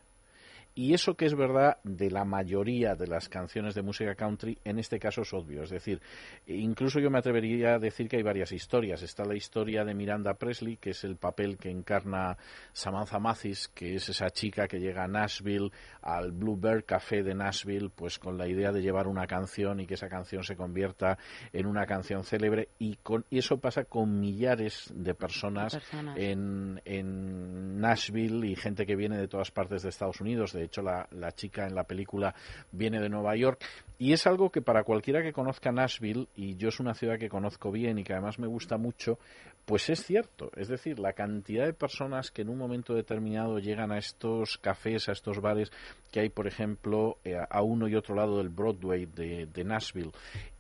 Y eso que es verdad de la mayoría de las canciones de música country, en este caso es obvio. Es decir, incluso yo me atrevería a decir que hay varias historias. Está la historia de Miranda Presley, que es el papel que encarna Samantha Mathis, que es esa chica que llega a Nashville, al Bluebird Café de Nashville, pues con la idea de llevar una canción y que esa canción se convierta en una canción célebre. Y, con, y eso pasa con millares de personas, Personas. En, en Nashville y gente que viene de todas partes de Estados Unidos. De hecho, la, chica en la película viene de Nueva York. Y es algo que para cualquiera que conozca Nashville, y yo es una ciudad que conozco bien y que además me gusta mucho, pues es cierto. Es decir, la cantidad de personas que en un momento determinado llegan a estos cafés, a estos bares que hay, por ejemplo, eh, a uno y otro lado del Broadway de, de Nashville,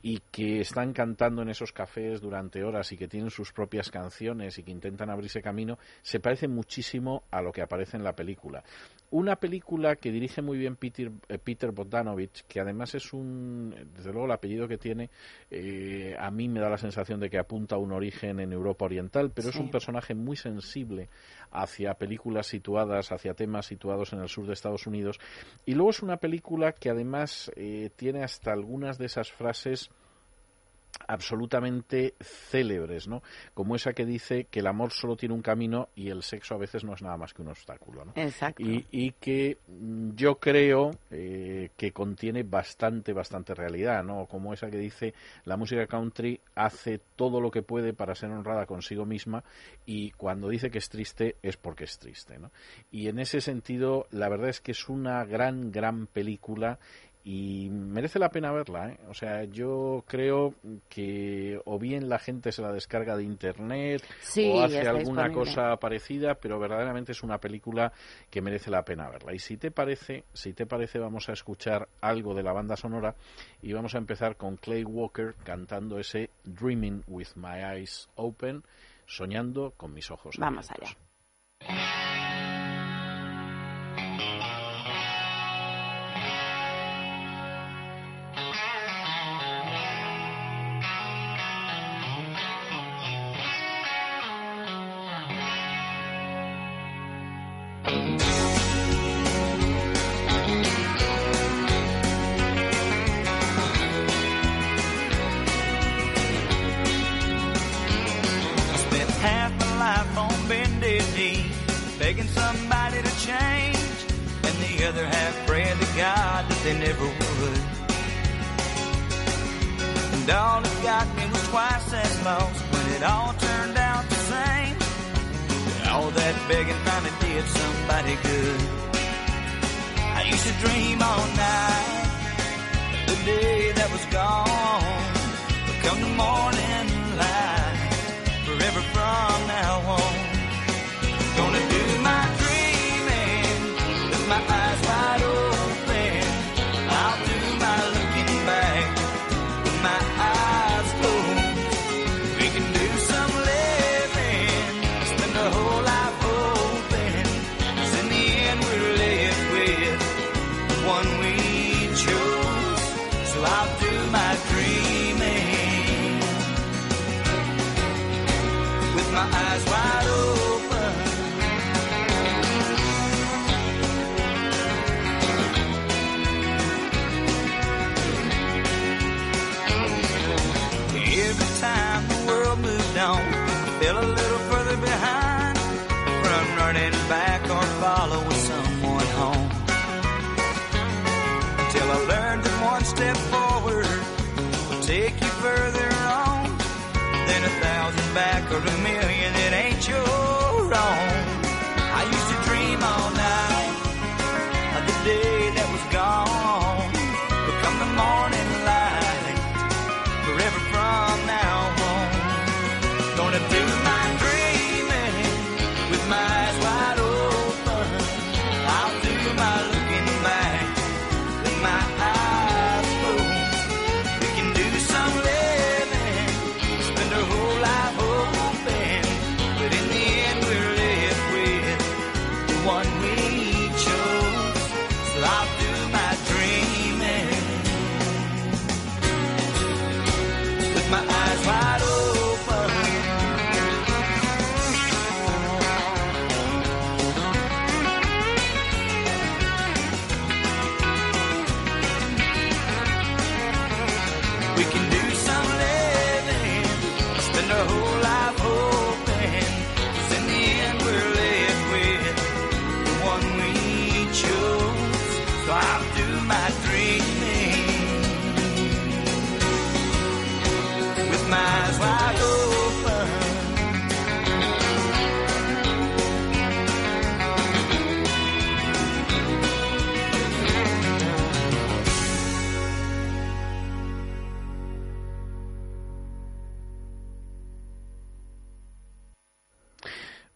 y que están cantando en esos cafés durante horas y que tienen sus propias canciones y que intentan abrirse camino, se parece muchísimo a lo que aparece en la película. Una película que dirige muy bien Peter, eh, Peter Bogdanovich, que además es un, desde luego el apellido que tiene, eh, a mí me da la sensación de que apunta a un origen en Europa Oriental, pero es un personaje muy sensible hacia películas situadas, hacia temas situados en el sur de Estados Unidos. Y luego es una película que además eh, tiene hasta algunas de esas frases absolutamente célebres, ¿no? Como esa que dice que el amor solo tiene un camino y el sexo a veces no es nada más que un obstáculo, ¿no? Exacto. Y, y que mm, yo creo eh, que contiene bastante, bastante realidad, ¿no? Como esa que dice la música country hace todo lo que puede para ser honrada consigo misma y cuando dice que es triste es porque es triste, ¿no? Y en ese sentido, la verdad es que es una gran, gran película y merece la pena verla, ¿eh? O sea, yo creo que o bien la gente se la descarga de internet Sí, o hace alguna disponible. cosa parecida, pero verdaderamente es una película que merece la pena verla. Y si te parece, si te parece, vamos a escuchar algo de la banda sonora y vamos a empezar con Clay Walker cantando ese Dreaming with My Eyes Open, soñando con mis ojos Vamos abiertos. allá.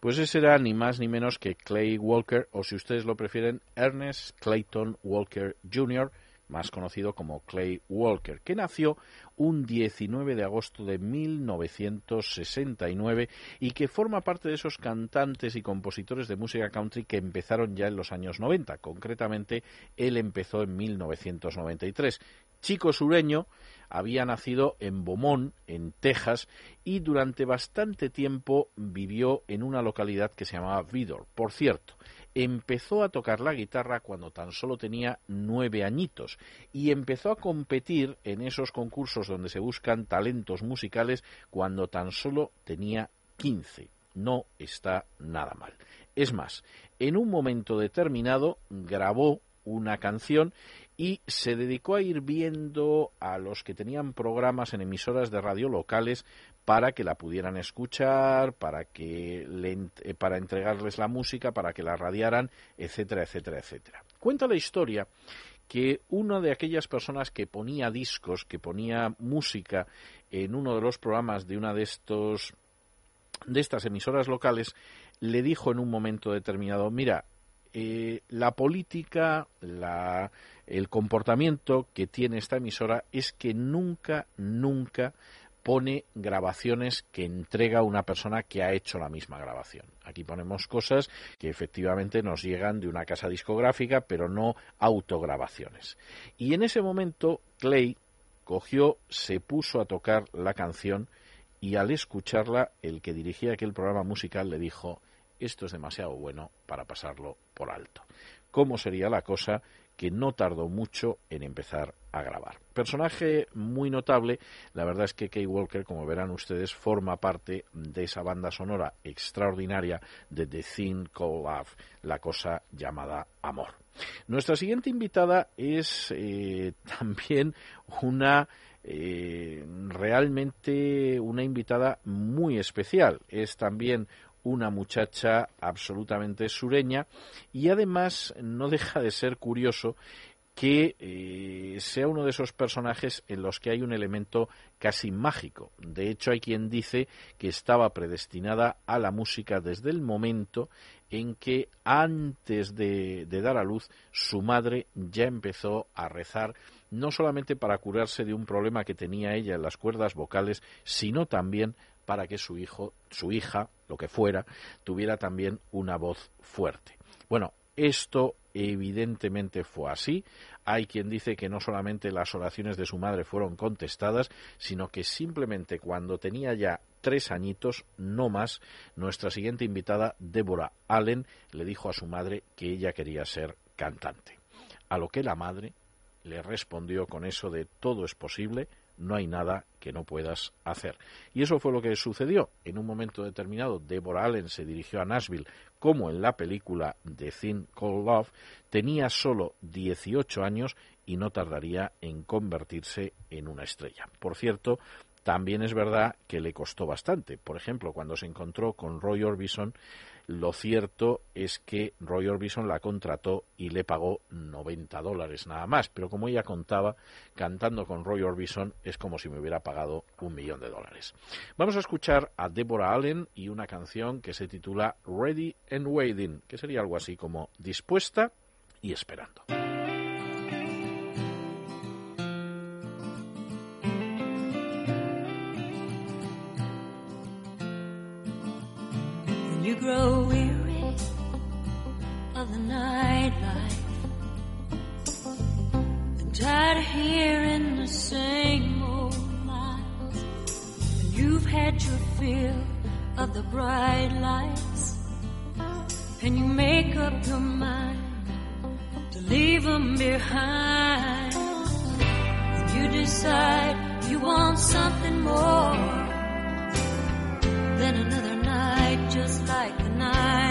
Pues ese era ni más ni menos que Clay Walker, o si ustedes lo prefieren, Ernest Clayton Walker Jr., más conocido como Clay Walker, que nació un 19 de agosto de 1969 y que forma parte de esos cantantes y compositores de música country que empezaron ya en los años 90. Concretamente, él empezó en 1993. Chico sureño, había nacido en Beaumont, en Texas, y durante bastante tiempo vivió en una localidad que se llamaba Vidor. Por cierto, empezó a tocar la guitarra cuando tan solo tenía nueve añitos y empezó a competir en esos concursos donde se buscan talentos musicales cuando tan solo tenía quince. No está nada mal. Es más, en un momento determinado grabó una canción y se dedicó a ir viendo a los que tenían programas en emisoras de radio locales para que la pudieran escuchar, para que le, eh, para entregarles la música, para que la radiaran, etcétera, etcétera, etcétera. Cuenta la historia que una de aquellas personas que ponía discos, que ponía música en uno de los programas de una de estos de estas emisoras locales, le dijo en un momento determinado, mira, eh, la política, la, el comportamiento que tiene esta emisora es que nunca, nunca pone grabaciones que entrega una persona que ha hecho la misma grabación. Aquí ponemos cosas que efectivamente nos llegan de una casa discográfica, pero no autograbaciones. Y en ese momento Clay cogió, se puso a tocar la canción y al escucharla el que dirigía aquel programa musical le dijo esto es demasiado bueno para pasarlo por alto. ¿Cómo sería la cosa que no tardó mucho en empezar a grabar. Personaje muy notable, la verdad es que Kay Walker, como verán ustedes, forma parte de esa banda sonora extraordinaria de The Thing Called Love, la cosa llamada amor. Nuestra siguiente invitada es eh, [LAUGHS] también una eh, realmente una invitada muy especial. Es también una muchacha absolutamente sureña y además no deja de ser curioso que eh, sea uno de esos personajes en los que hay un elemento casi mágico. De hecho, hay quien dice que estaba predestinada a la música desde el momento en que antes de, de dar a luz su madre ya empezó a rezar no solamente para curarse de un problema que tenía ella en las cuerdas vocales, sino también para que su hijo, su hija, lo que fuera, tuviera también una voz fuerte. Bueno, esto evidentemente fue así. Hay quien dice que no solamente las oraciones de su madre fueron contestadas, sino que simplemente cuando tenía ya tres añitos, no más, nuestra siguiente invitada, Deborah Allen, le dijo a su madre que ella quería ser cantante. A lo que la madre le respondió con eso de todo es posible, no hay nada que no puedas hacer. Y eso fue lo que sucedió. En un momento determinado, Deborah Allen se dirigió a Nashville, como en la película The Thin Cold Love, tenía solo 18 años y no tardaría en convertirse en una estrella. Por cierto, también es verdad que le costó bastante. Por ejemplo, cuando se encontró con Roy Orbison, lo cierto es que Roy Orbison la contrató y le pagó 90 dólares nada más. Pero como ella contaba, cantando con Roy Orbison es como si me hubiera pagado un millón de dólares. Vamos a escuchar a Deborah Allen y una canción que se titula Ready and Waiting, que sería algo así como dispuesta y esperando. Tired of hearing the same old lies, and you've had your fill of the bright lights, and you make up your mind to leave them behind, and you decide you want something more than another night just like the night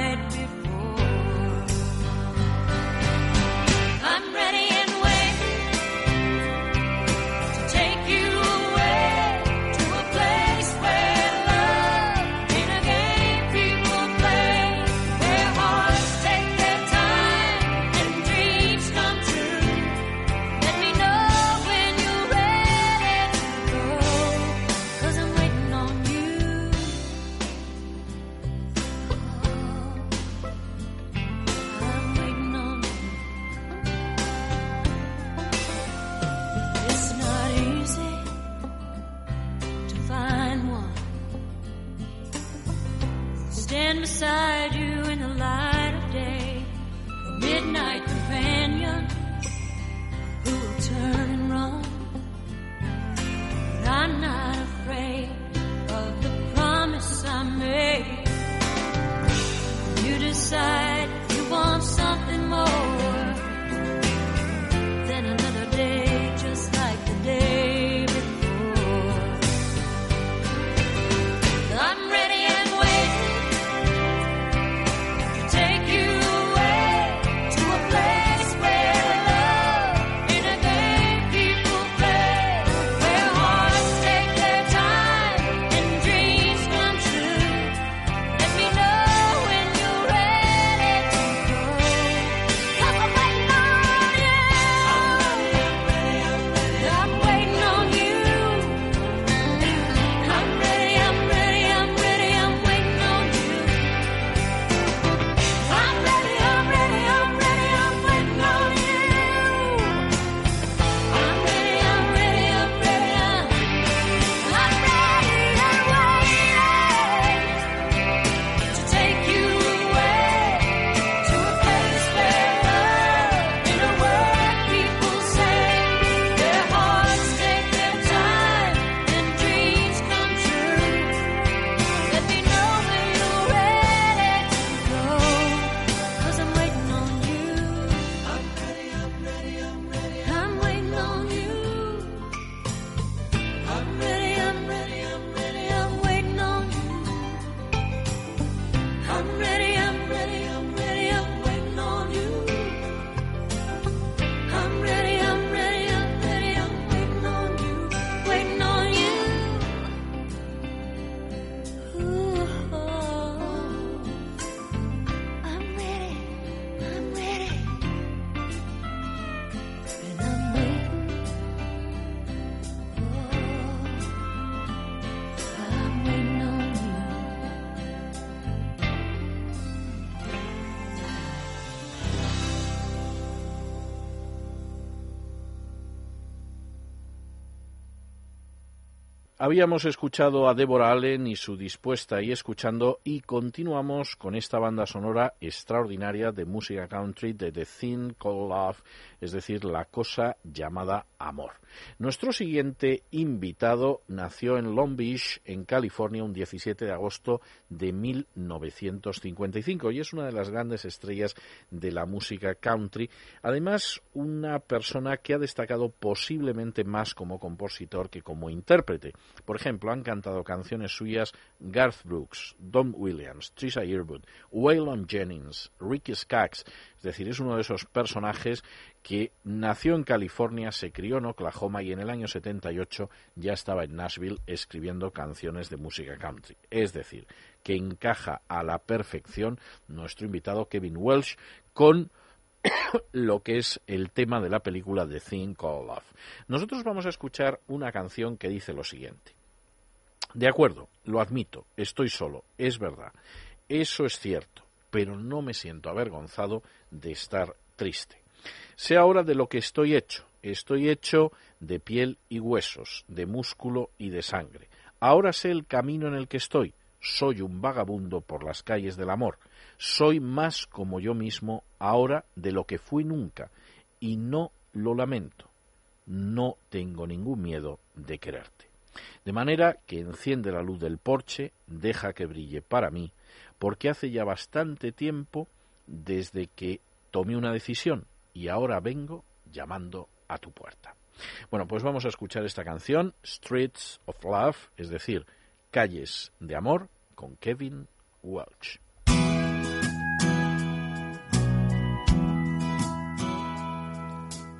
Habíamos escuchado a Deborah Allen y su dispuesta y escuchando y continuamos con esta banda sonora extraordinaria de música country de The Thing Called Love, es decir, la cosa llamada amor. Nuestro siguiente invitado nació en Long Beach, en California, un 17 de agosto de 1955 y es una de las grandes estrellas de la música country. Además, una persona que ha destacado posiblemente más como compositor que como intérprete. Por ejemplo, han cantado canciones suyas Garth Brooks, Don Williams, Trisha Yearwood, Waylon Jennings, Ricky Skaggs. Es decir, es uno de esos personajes que nació en California, se crió en Oklahoma y en el año 78 ya estaba en Nashville escribiendo canciones de música country. Es decir, que encaja a la perfección nuestro invitado Kevin Welsh con [COUGHS] lo que es el tema de la película The Thing Called Love. Nosotros vamos a escuchar una canción que dice lo siguiente. De acuerdo, lo admito, estoy solo, es verdad, eso es cierto, pero no me siento avergonzado de estar triste. Sé ahora de lo que estoy hecho, estoy hecho de piel y huesos, de músculo y de sangre. Ahora sé el camino en el que estoy, soy un vagabundo por las calles del amor, soy más como yo mismo ahora de lo que fui nunca, y no lo lamento. No tengo ningún miedo de quererte. De manera que enciende la luz del porche, deja que brille para mí, porque hace ya bastante tiempo desde que tomé una decisión y ahora vengo llamando a tu puerta. Bueno, pues vamos a escuchar esta canción, Streets of Love, es decir, Calles de Amor, con Kevin Welch.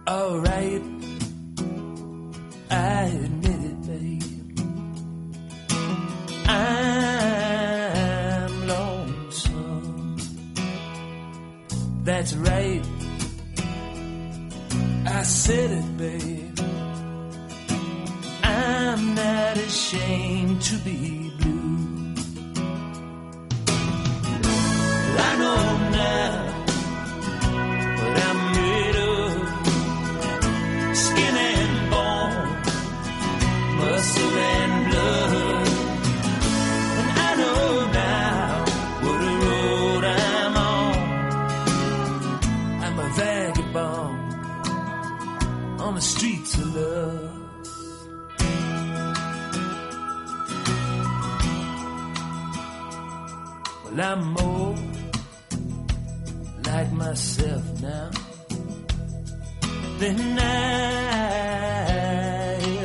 All right, I admit it, babe. I'm lonesome. That's right. I said it, babe. I'm not ashamed to be blue. I know now I'm more like myself now than I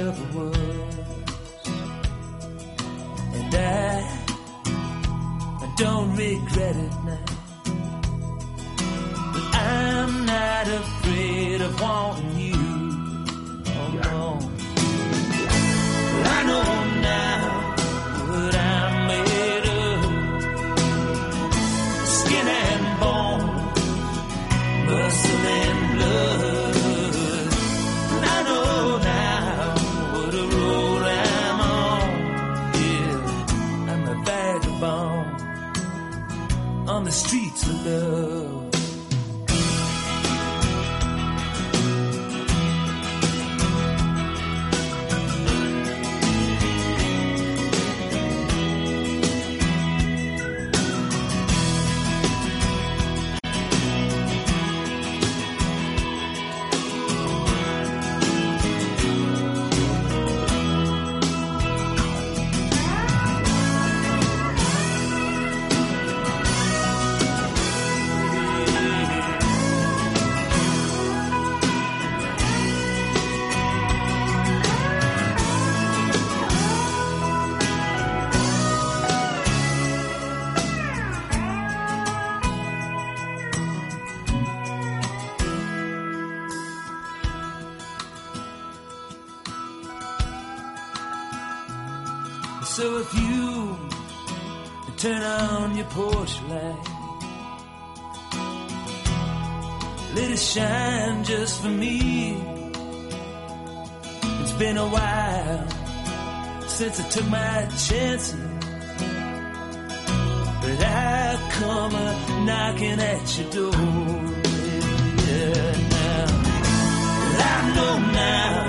ever was. And I, I don't regret it now. But I'm not afraid of wanting porch light, let it shine just for me. It's been a while since I took my chances, but I come a knocking at your door. Yeah, now I know now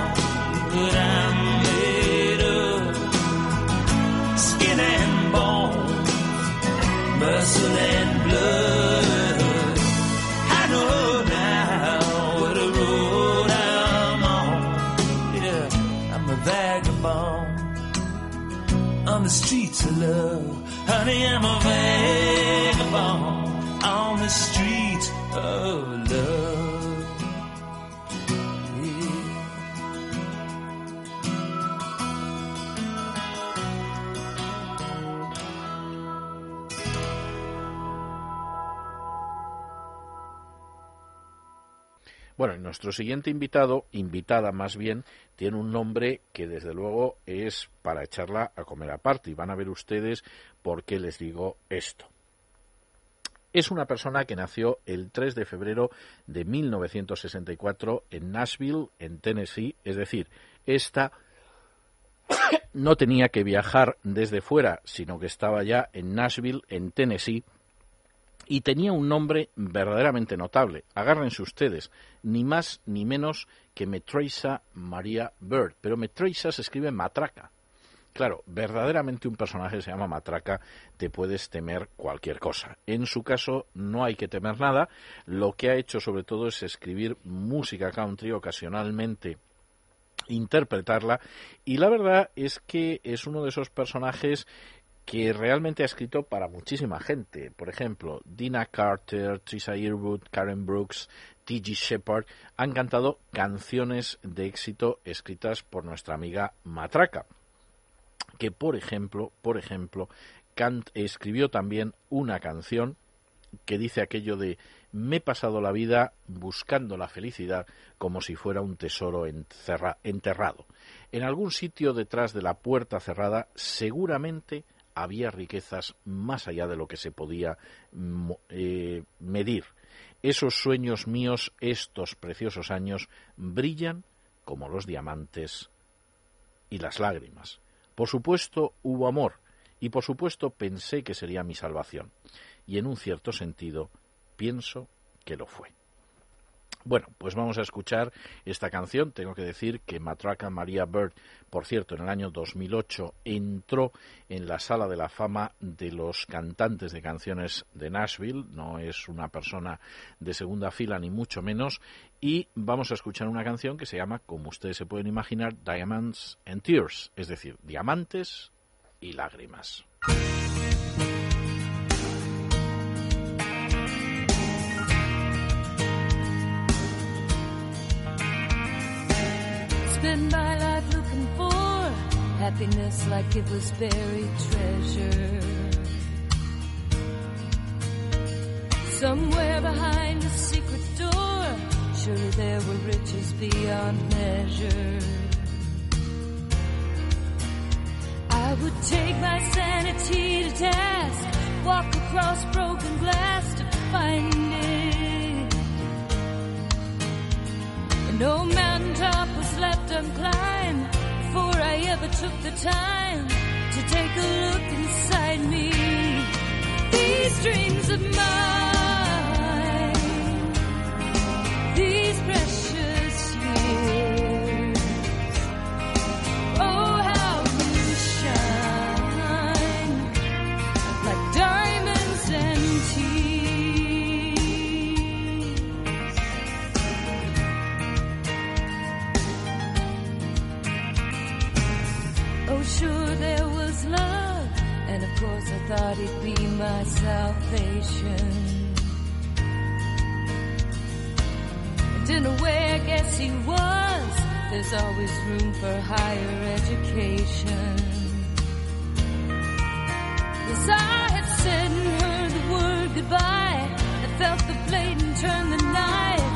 Honey, I'm a vagabond on the streets of nuestro siguiente invitado, invitada más bien, tiene un nombre que desde luego es para echarla a comer aparte. Y van a ver ustedes por qué les digo esto. Es una persona que nació el 3 de febrero de 1964 en Nashville, en Tennessee. Es decir, esta [COUGHS] no tenía que viajar desde fuera, sino que estaba ya en Nashville, en Tennessee, y tenía un nombre verdaderamente notable. Agárrense ustedes, ni más ni menos que Metraisa Maria Bird, pero Metraisa se escribe matraca. Claro, verdaderamente un personaje se llama Matraca, te puedes temer cualquier cosa. En su caso no hay que temer nada, lo que ha hecho sobre todo es escribir música country ocasionalmente interpretarla y la verdad es que es uno de esos personajes que realmente ha escrito para muchísima gente. Por ejemplo, Dina Carter, Trisha Yearwood, Karen Brooks, T.G. Shepard han cantado canciones de éxito escritas por nuestra amiga Matraca, que por ejemplo, por ejemplo, escribió también una canción que dice aquello de me he pasado la vida buscando la felicidad como si fuera un tesoro enterrado. En algún sitio detrás de la puerta cerrada seguramente había riquezas más allá de lo que se podía mo- eh, medir. Esos sueños míos, estos preciosos años, brillan como los diamantes y las lágrimas. Por supuesto hubo amor, y por supuesto pensé que sería mi salvación. Y en un cierto sentido, pienso que lo fue. Bueno, pues vamos a escuchar esta canción. Tengo que decir que Matraca Maria Bird, por cierto, en el año 2008 entró en la sala de la fama de los cantantes de canciones de Nashville. No es una persona de segunda fila, ni mucho menos. Y vamos a escuchar una canción que se llama, como ustedes se pueden imaginar, Diamonds and Tears, es decir, diamantes y lágrimas. Spend my life looking for happiness like it was buried treasure. Somewhere behind a secret door, surely there were riches beyond measure. I would take my sanity to task, walk across broken glass to find it. And no mountaintop was left unclimbed before I ever took the time to take a look inside me. These dreams of mine, course, I thought he'd be my salvation. And in a way, I guess he was. There's always room for higher education. Yes, I had said and heard the word goodbye. I felt the blade and turned the knife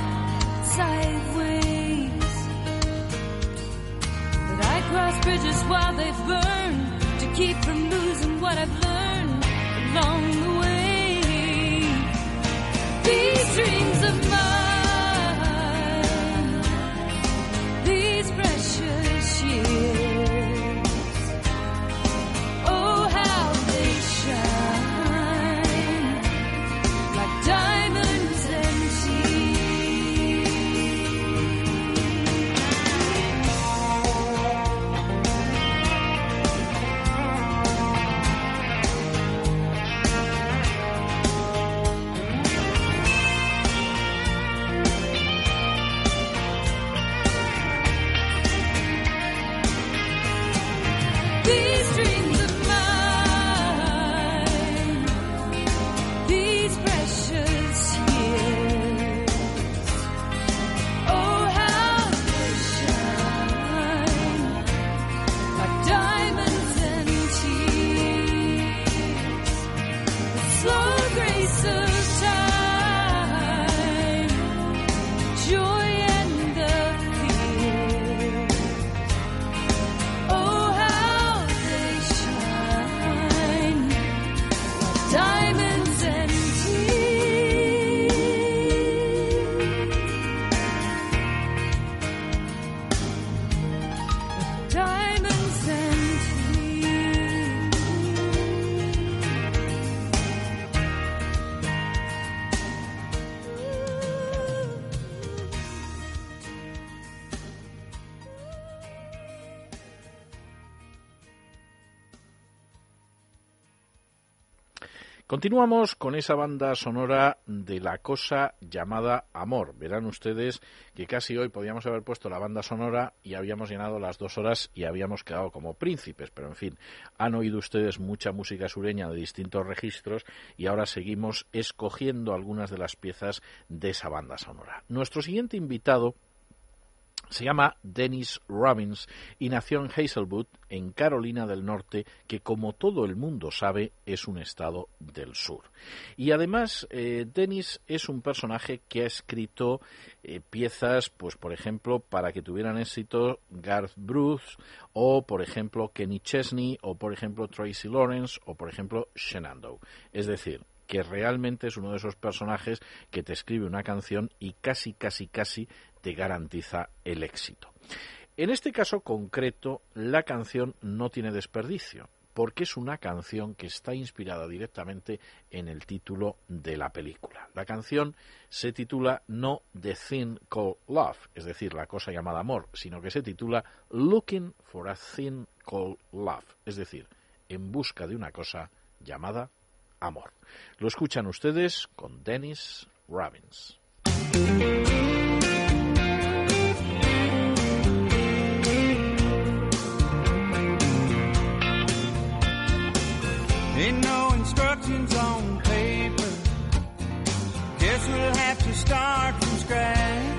sideways. But I cross bridges while they burn to keep from losing what I've learned along the way. These dreams Continuamos con esa banda sonora de la cosa llamada Amor. Verán ustedes que casi hoy podíamos haber puesto la banda sonora y habíamos llenado las dos horas y habíamos quedado como príncipes. Pero en fin, han oído ustedes mucha música sureña de distintos registros y ahora seguimos escogiendo algunas de las piezas de esa banda sonora. Nuestro siguiente invitado se llama Dennis Robbins y nació en Hazelwood, en Carolina del Norte, que como todo el mundo sabe es un estado del sur. Y además, eh, Dennis es un personaje que ha escrito eh, piezas, pues por ejemplo, para que tuvieran éxito Garth Bruce, o por ejemplo Kenny Chesney, o por ejemplo Tracy Lawrence, o por ejemplo Shenandoah. Es decir, que realmente es uno de esos personajes que te escribe una canción y casi, casi, casi te garantiza el éxito. En este caso concreto, la canción no tiene desperdicio, porque es una canción que está inspirada directamente en el título de la película. La canción se titula no The Thing Called Love, es decir, la cosa llamada amor, sino que se titula Looking for a Thing Called Love, es decir, en busca de una cosa llamada amor. Lo escuchan ustedes con Dennis Robbins. Start from scratch.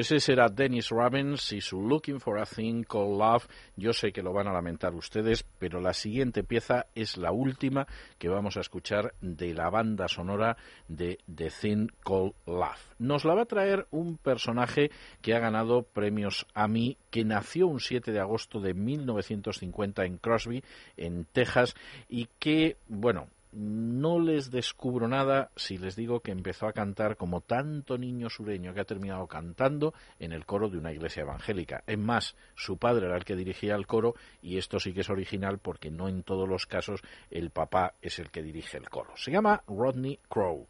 Pues ese era Dennis Robbins y su Looking for a Thing Called Love. Yo sé que lo van a lamentar ustedes, pero la siguiente pieza es la última que vamos a escuchar de la banda sonora de The Thing Called Love. Nos la va a traer un personaje que ha ganado premios Emmy, que nació un 7 de agosto de 1950 en Crosby, en Texas, y que, bueno, no les descubro nada si les digo que empezó a cantar como tanto niño sureño que ha terminado cantando en el coro de una iglesia evangélica. Es más, su padre era el que dirigía el coro y esto sí que es original porque no en todos los casos el papá es el que dirige el coro. Se llama Rodney Crow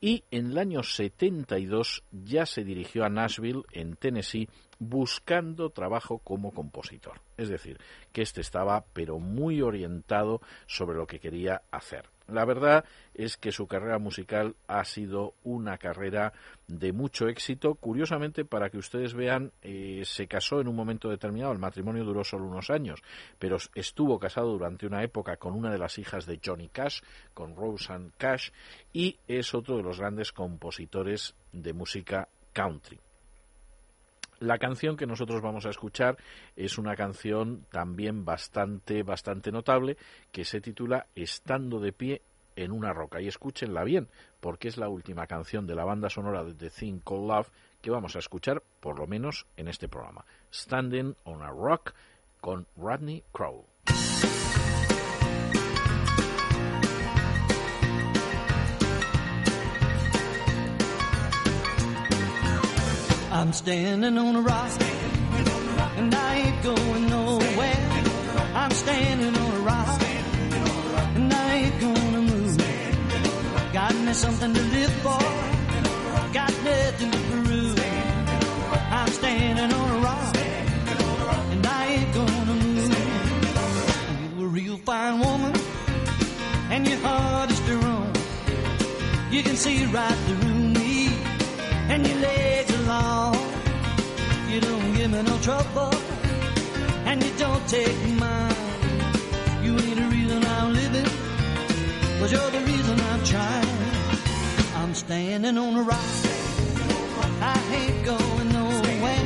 y en el año 72 ya se dirigió a Nashville, en Tennessee, buscando trabajo como compositor. Es decir, que este estaba pero muy orientado sobre lo que quería hacer. La verdad es que su carrera musical ha sido una carrera de mucho éxito. Curiosamente, para que ustedes vean, eh, se casó en un momento determinado, el matrimonio duró solo unos años, pero estuvo casado durante una época con una de las hijas de Johnny Cash, con Roseanne Cash, y es otro de los grandes compositores de música country. La canción que nosotros vamos a escuchar es una canción también bastante, bastante notable que se titula Estando de pie en una roca. Y escúchenla bien, porque es la última canción de la banda sonora de The Thing Called Love que vamos a escuchar, por lo menos en este programa. Standing on a Rock con Rodney Crow. I'm standing on a rock, and I ain't going nowhere. I'm standing on a rock, and I ain't gonna move. Got me something to live for, got nothing to prove. I'm standing on a rock, and I ain't gonna move. You're a real fine woman, and your heart is strong. You can see right through You don't give me no trouble, and you don't take mine. You ain't the reason I'm living, but you're the reason I'm trying. I'm standing on a rock, I ain't going nowhere.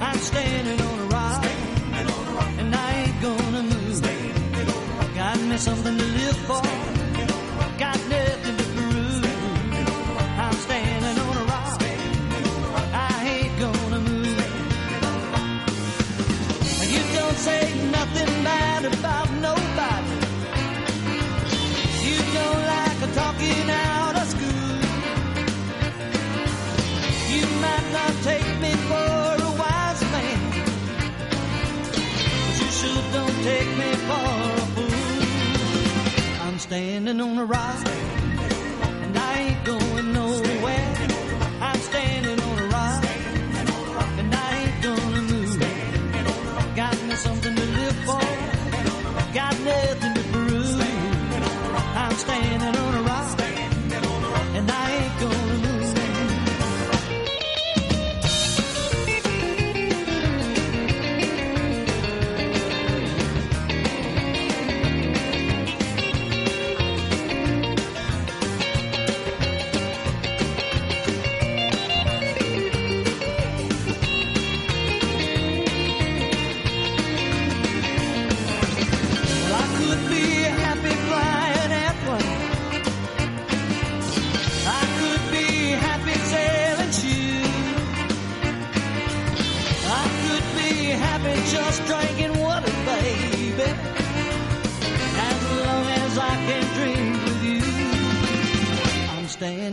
I'm standing on a rock, and I ain't gonna move. Got me something to live for, take me for a fool. I'm standing on a rock,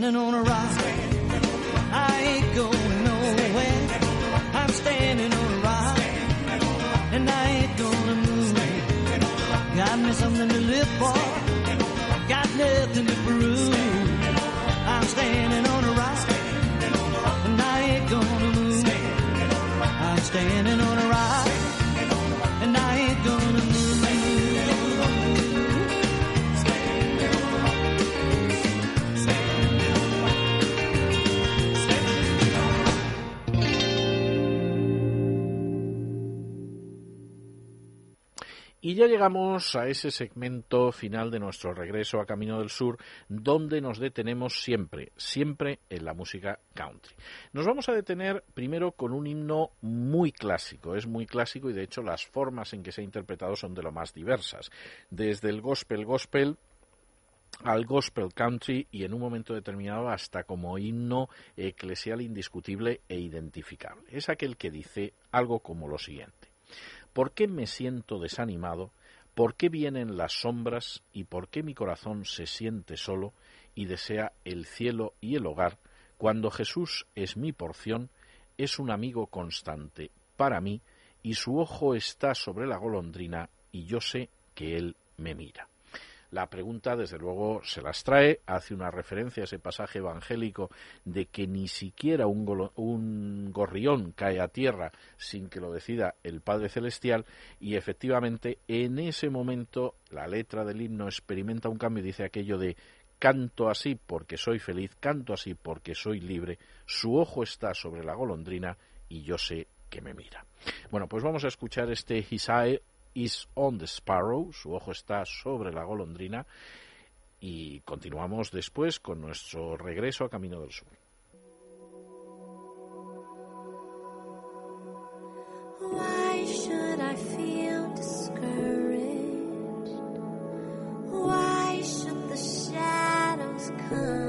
standing on a rock. I ain't going nowhere. I'm standing on a rock, and I ain't gonna move. Got me something to live for. Y ya llegamos a ese segmento final de nuestro regreso a Camino del Sur, donde nos detenemos siempre, siempre en la música country. Nos vamos a detener primero con un himno muy clásico, es muy clásico y de hecho las formas en que se ha interpretado son de lo más diversas. Desde el gospel gospel al gospel country y en un momento determinado hasta como himno eclesial indiscutible e identificable. Es aquel que dice algo como lo siguiente. ¿Por qué me siento desanimado? ¿Por qué vienen las sombras? ¿Y por qué mi corazón se siente solo y desea el cielo y el hogar cuando Jesús es mi porción, es un amigo constante para mí y su ojo está sobre la golondrina y yo sé que él me mira? La pregunta, desde luego, se las trae, hace una referencia a ese pasaje evangélico de que ni siquiera un, gorrión cae a tierra sin que lo decida el Padre Celestial y efectivamente en ese momento la letra del himno experimenta un cambio y dice aquello de canto así porque soy feliz, canto así porque soy libre, su ojo está sobre la golondrina y yo sé que me mira. Bueno, pues vamos a escuchar este His eye is on the sparrow, su ojo está sobre la golondrina y continuamos después con nuestro regreso a Camino del Sur. Why should I feel discouraged? Why should the shadows come?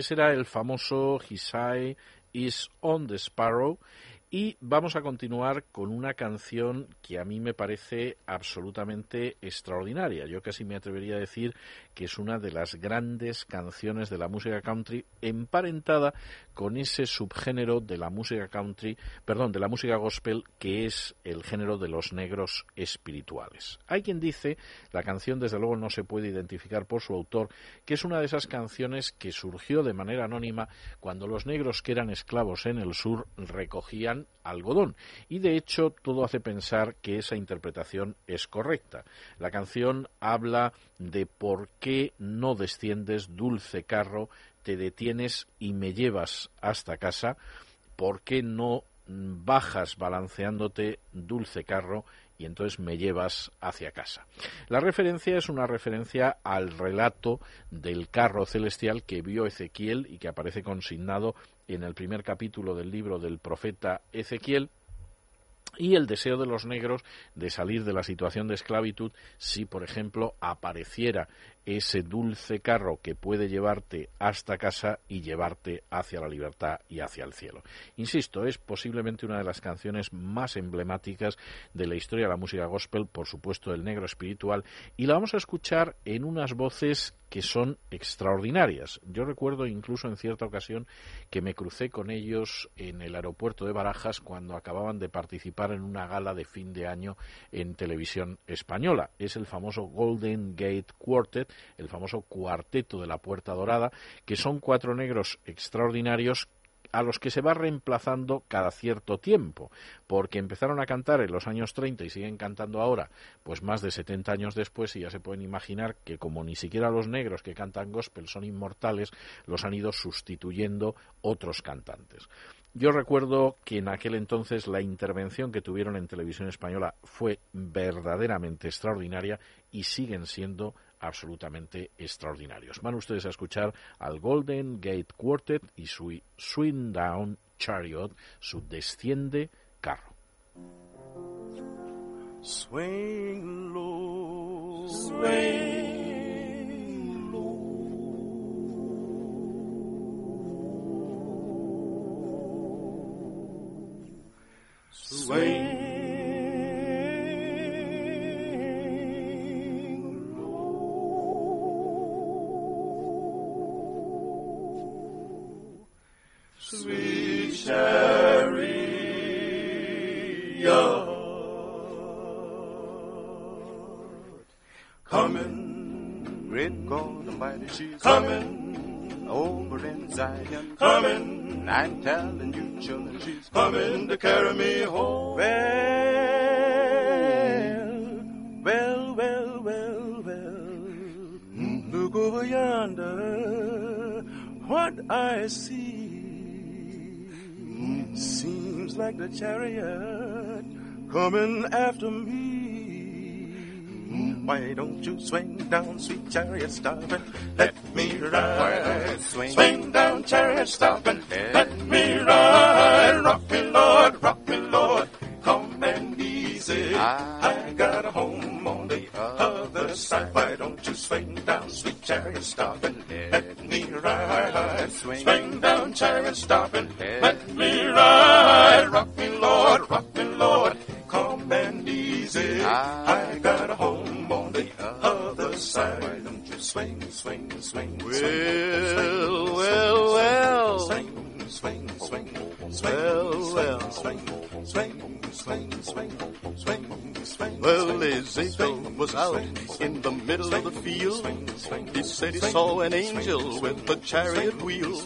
Ese era el famoso His Eye is on the Sparrow. Y vamos a continuar con una canción que a mí me parece absolutamente extraordinaria. Yo casi me atrevería a decir que es una de las grandes canciones de la música country emparentada con ese subgénero de la música country, perdón, de la música gospel que es el género de los negros espirituales. Hay quien dice, la canción desde luego no se puede identificar por su autor, que es una de esas canciones que surgió de manera anónima cuando los negros que eran esclavos en el sur recogían algodón. Y de hecho todo hace pensar que esa interpretación es correcta. La canción habla de por qué no desciendes, dulce carro, te detienes y me llevas hasta casa, por qué no bajas balanceándote, dulce carro, y entonces me llevas hacia casa. La referencia es una referencia al relato del carro celestial que vio Ezequiel y que aparece consignado en el primer capítulo del libro del profeta Ezequiel y el deseo de los negros de salir de la situación de esclavitud si, por ejemplo, apareciera ese dulce carro que puede llevarte hasta casa y llevarte hacia la libertad y hacia el cielo. Insisto, es posiblemente una de las canciones más emblemáticas de la historia de la música gospel, por supuesto del negro espiritual, y la vamos a escuchar en unas voces que son extraordinarias. Yo recuerdo incluso en cierta ocasión que me crucé con ellos en el aeropuerto de Barajas cuando acababan de participar en una gala de fin de año en televisión española. Es el famoso Golden Gate Quartet, el famoso cuarteto de la Puerta Dorada, que son cuatro negros extraordinarios a los que se va reemplazando cada cierto tiempo, porque empezaron a cantar en los años 30 y siguen cantando ahora, pues más de 70 años después, y ya se pueden imaginar que como ni siquiera los negros que cantan gospel son inmortales, los han ido sustituyendo otros cantantes. Yo recuerdo que en aquel entonces la intervención que tuvieron en televisión española fue verdaderamente extraordinaria y siguen siendo absolutamente extraordinarios. Van ustedes a escuchar al Golden Gate Quartet y su Swing Down Chariot, su desciende carro. Swing low, swing low, swing chariot. Coming, great God Almighty, she's coming over in Zion. Coming, I'm telling you, children, she's coming to carry me home. Well, well, well, well, well. Look over yonder, what I see seems like the chariot coming after me. Why don't you swing down, sweet chariot, stop and let me ride? Swing, swing down, chariot, stop and let me ride. Rock me, Lord, rock me, Lord, come and easy. I swing down, sweet chariot, stop and let me ride? Swing down, chariot, stop and let me ride. Rock me, Lord, rock me, Lord, come and easy. I got a home on the other side. Why don't you swing, swing, swing, well, well, well. Swing, swing, swing, well, well. Swing, swing, swing, swing, swing, swing. Well, Ezekiel was out in the middle of the field. He said he saw an angel with a chariot wheel.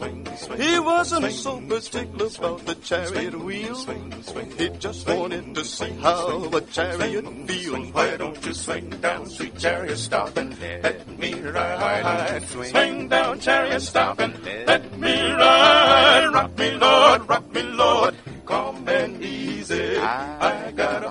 He wasn't so particular about the chariot wheel. He just wanted to see how a chariot feels. Why don't you swing down, sweet chariot, stop and let me ride? Swing down, chariot, stop and let me ride. Rock me, Lord, rock me, Lord, calm and easy. I got a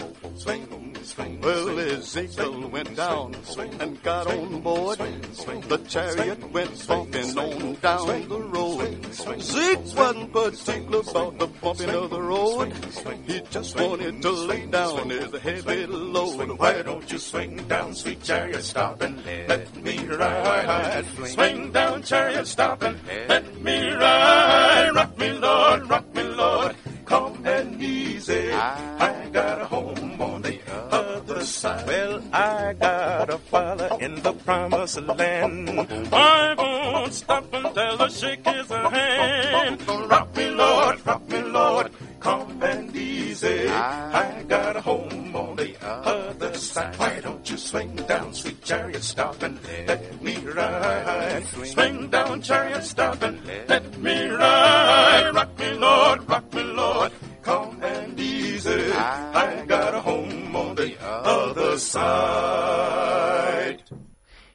Well, Ezekiel went down and got on board. The chariot went bumping on down the road. Zeke wasn't particular about the bumping of the road. He just wanted to lay down his heavy load. Why don't you swing down, sweet chariot, stop and let me ride? Swing down, chariot, stop and let me ride. Rock me, Lord, rock me, Lord, calm and easy. I got a home side. Well, I got a father in the promised land. I won't stop until I shake his hand. Rock me, Lord, rock me, Lord, calm and easy. I got a home on the other side. Why don't you swing down, sweet chariot, stop and let me ride? Swing down, chariot, stop and let me ride. Rock me, Lord, rock me, Lord, calm and easy. I got a home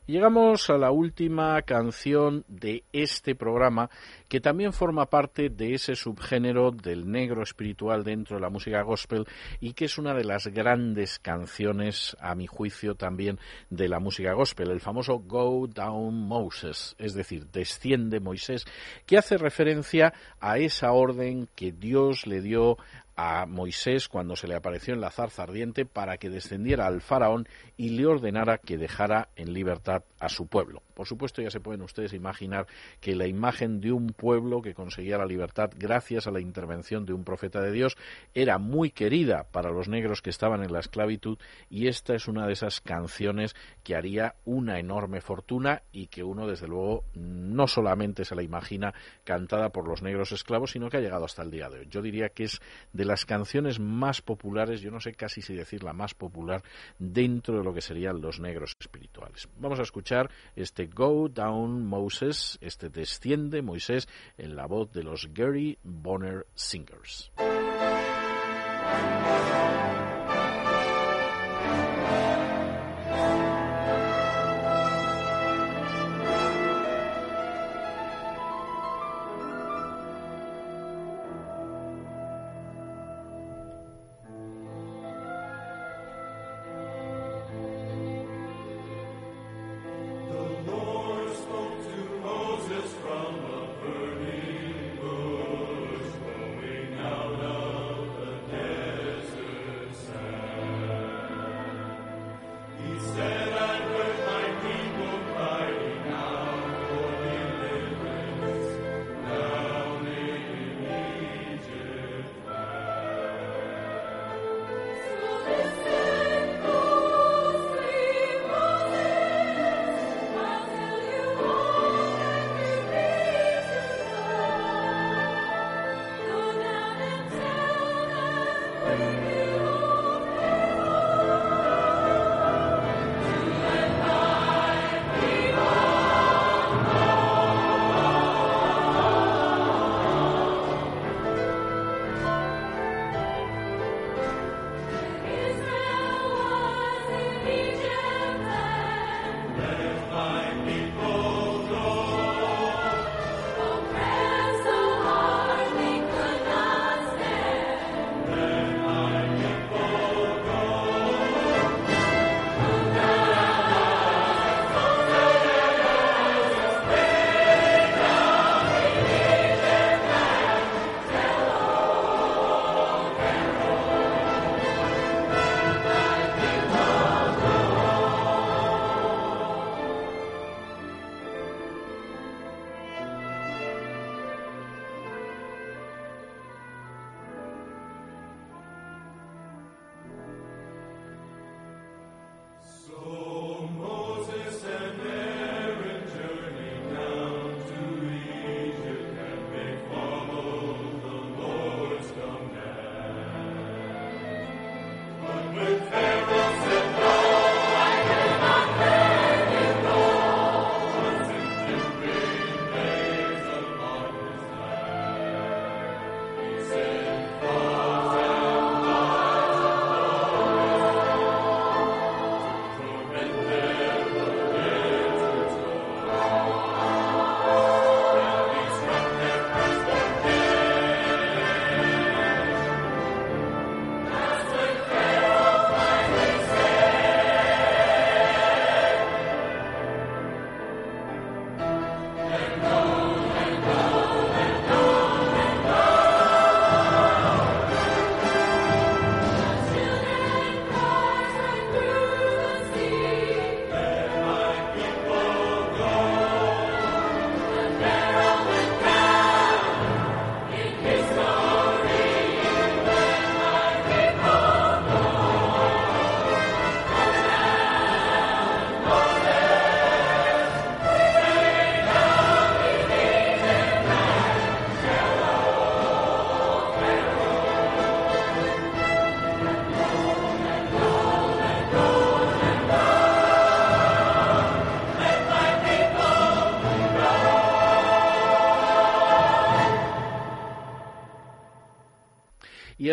Llegamos a la última canción de este programa que también forma parte de ese subgénero del negro espiritual dentro de la música gospel y que es una de las grandes canciones, a mi juicio, también de la música gospel, el famoso Go Down Moses, es decir, desciende Moisés, que hace referencia a esa orden que Dios le dio a Moisés cuando se le apareció en la zarza ardiente para que descendiera al faraón y le ordenara que dejara en libertad a su pueblo. Por supuesto, ya se pueden ustedes imaginar que la imagen de un pueblo que conseguía la libertad gracias a la intervención de un profeta de Dios era muy querida para los negros que estaban en la esclavitud y esta es una de esas canciones que haría una enorme fortuna y que uno, desde luego, no solamente se la imagina cantada por los negros esclavos, sino que ha llegado hasta el día de hoy. Yo diría que es de las canciones más populares, yo no sé casi si decir la más popular, dentro de lo que serían los negros espirituales. Vamos a escuchar este Go Down Moses, este Desciende Moisés, en la voz de los Gary Bonner Singers.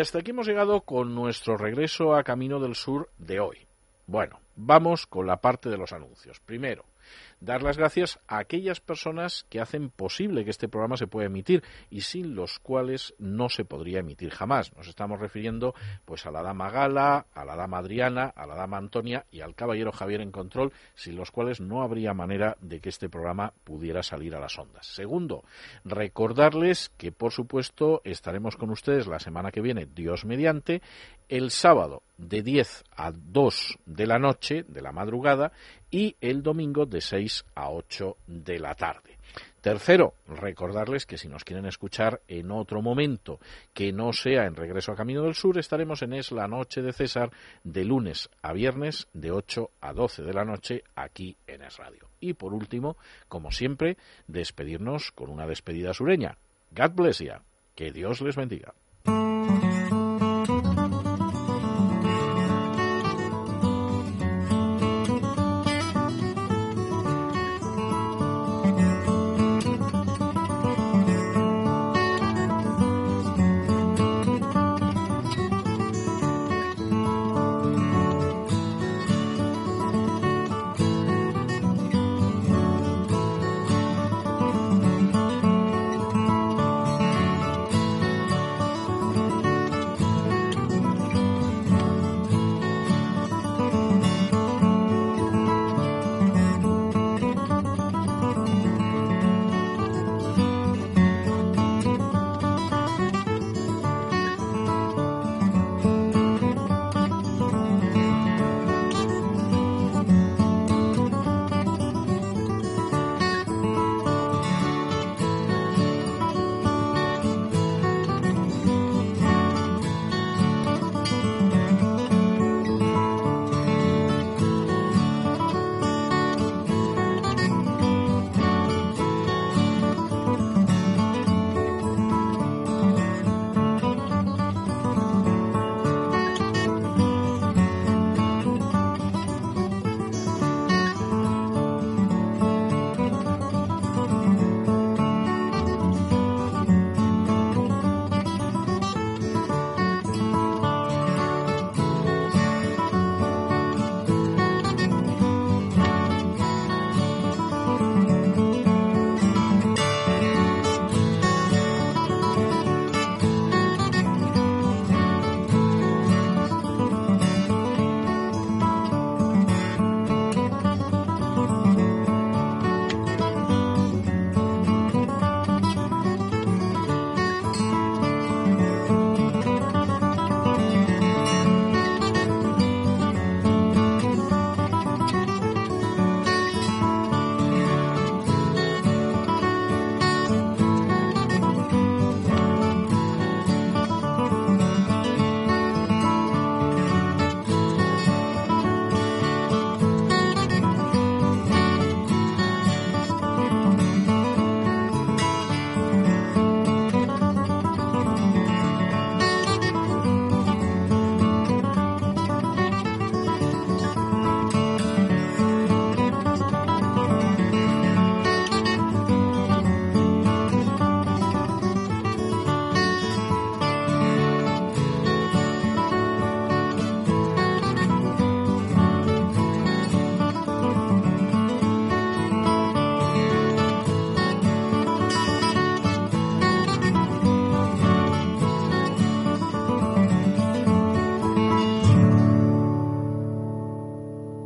Hasta aquí hemos llegado con nuestro regreso a Camino del Sur de hoy. Bueno, vamos con la parte de los anuncios. Primero, dar las gracias a aquellas personas que hacen posible que este programa se pueda emitir y sin los cuales no se podría emitir jamás. Nos estamos refiriendo pues a la dama Gala, a la dama Adriana, a la dama Antonia y al caballero Javier en control, sin los cuales no habría manera de que este programa pudiera salir a las ondas. Segundo, recordarles que por supuesto estaremos con ustedes la semana que viene, Dios mediante, el sábado de 10 a 2 de la noche, de la madrugada, y el domingo de 6 a 8 de la tarde. Tercero, recordarles que si nos quieren escuchar en otro momento que no sea en Regreso a Camino del Sur, estaremos en Es la Noche de César de lunes a viernes de 8 a 12 de la noche aquí en Es Radio. Y por último, como siempre, despedirnos con una despedida sureña. God bless you. Que Dios les bendiga.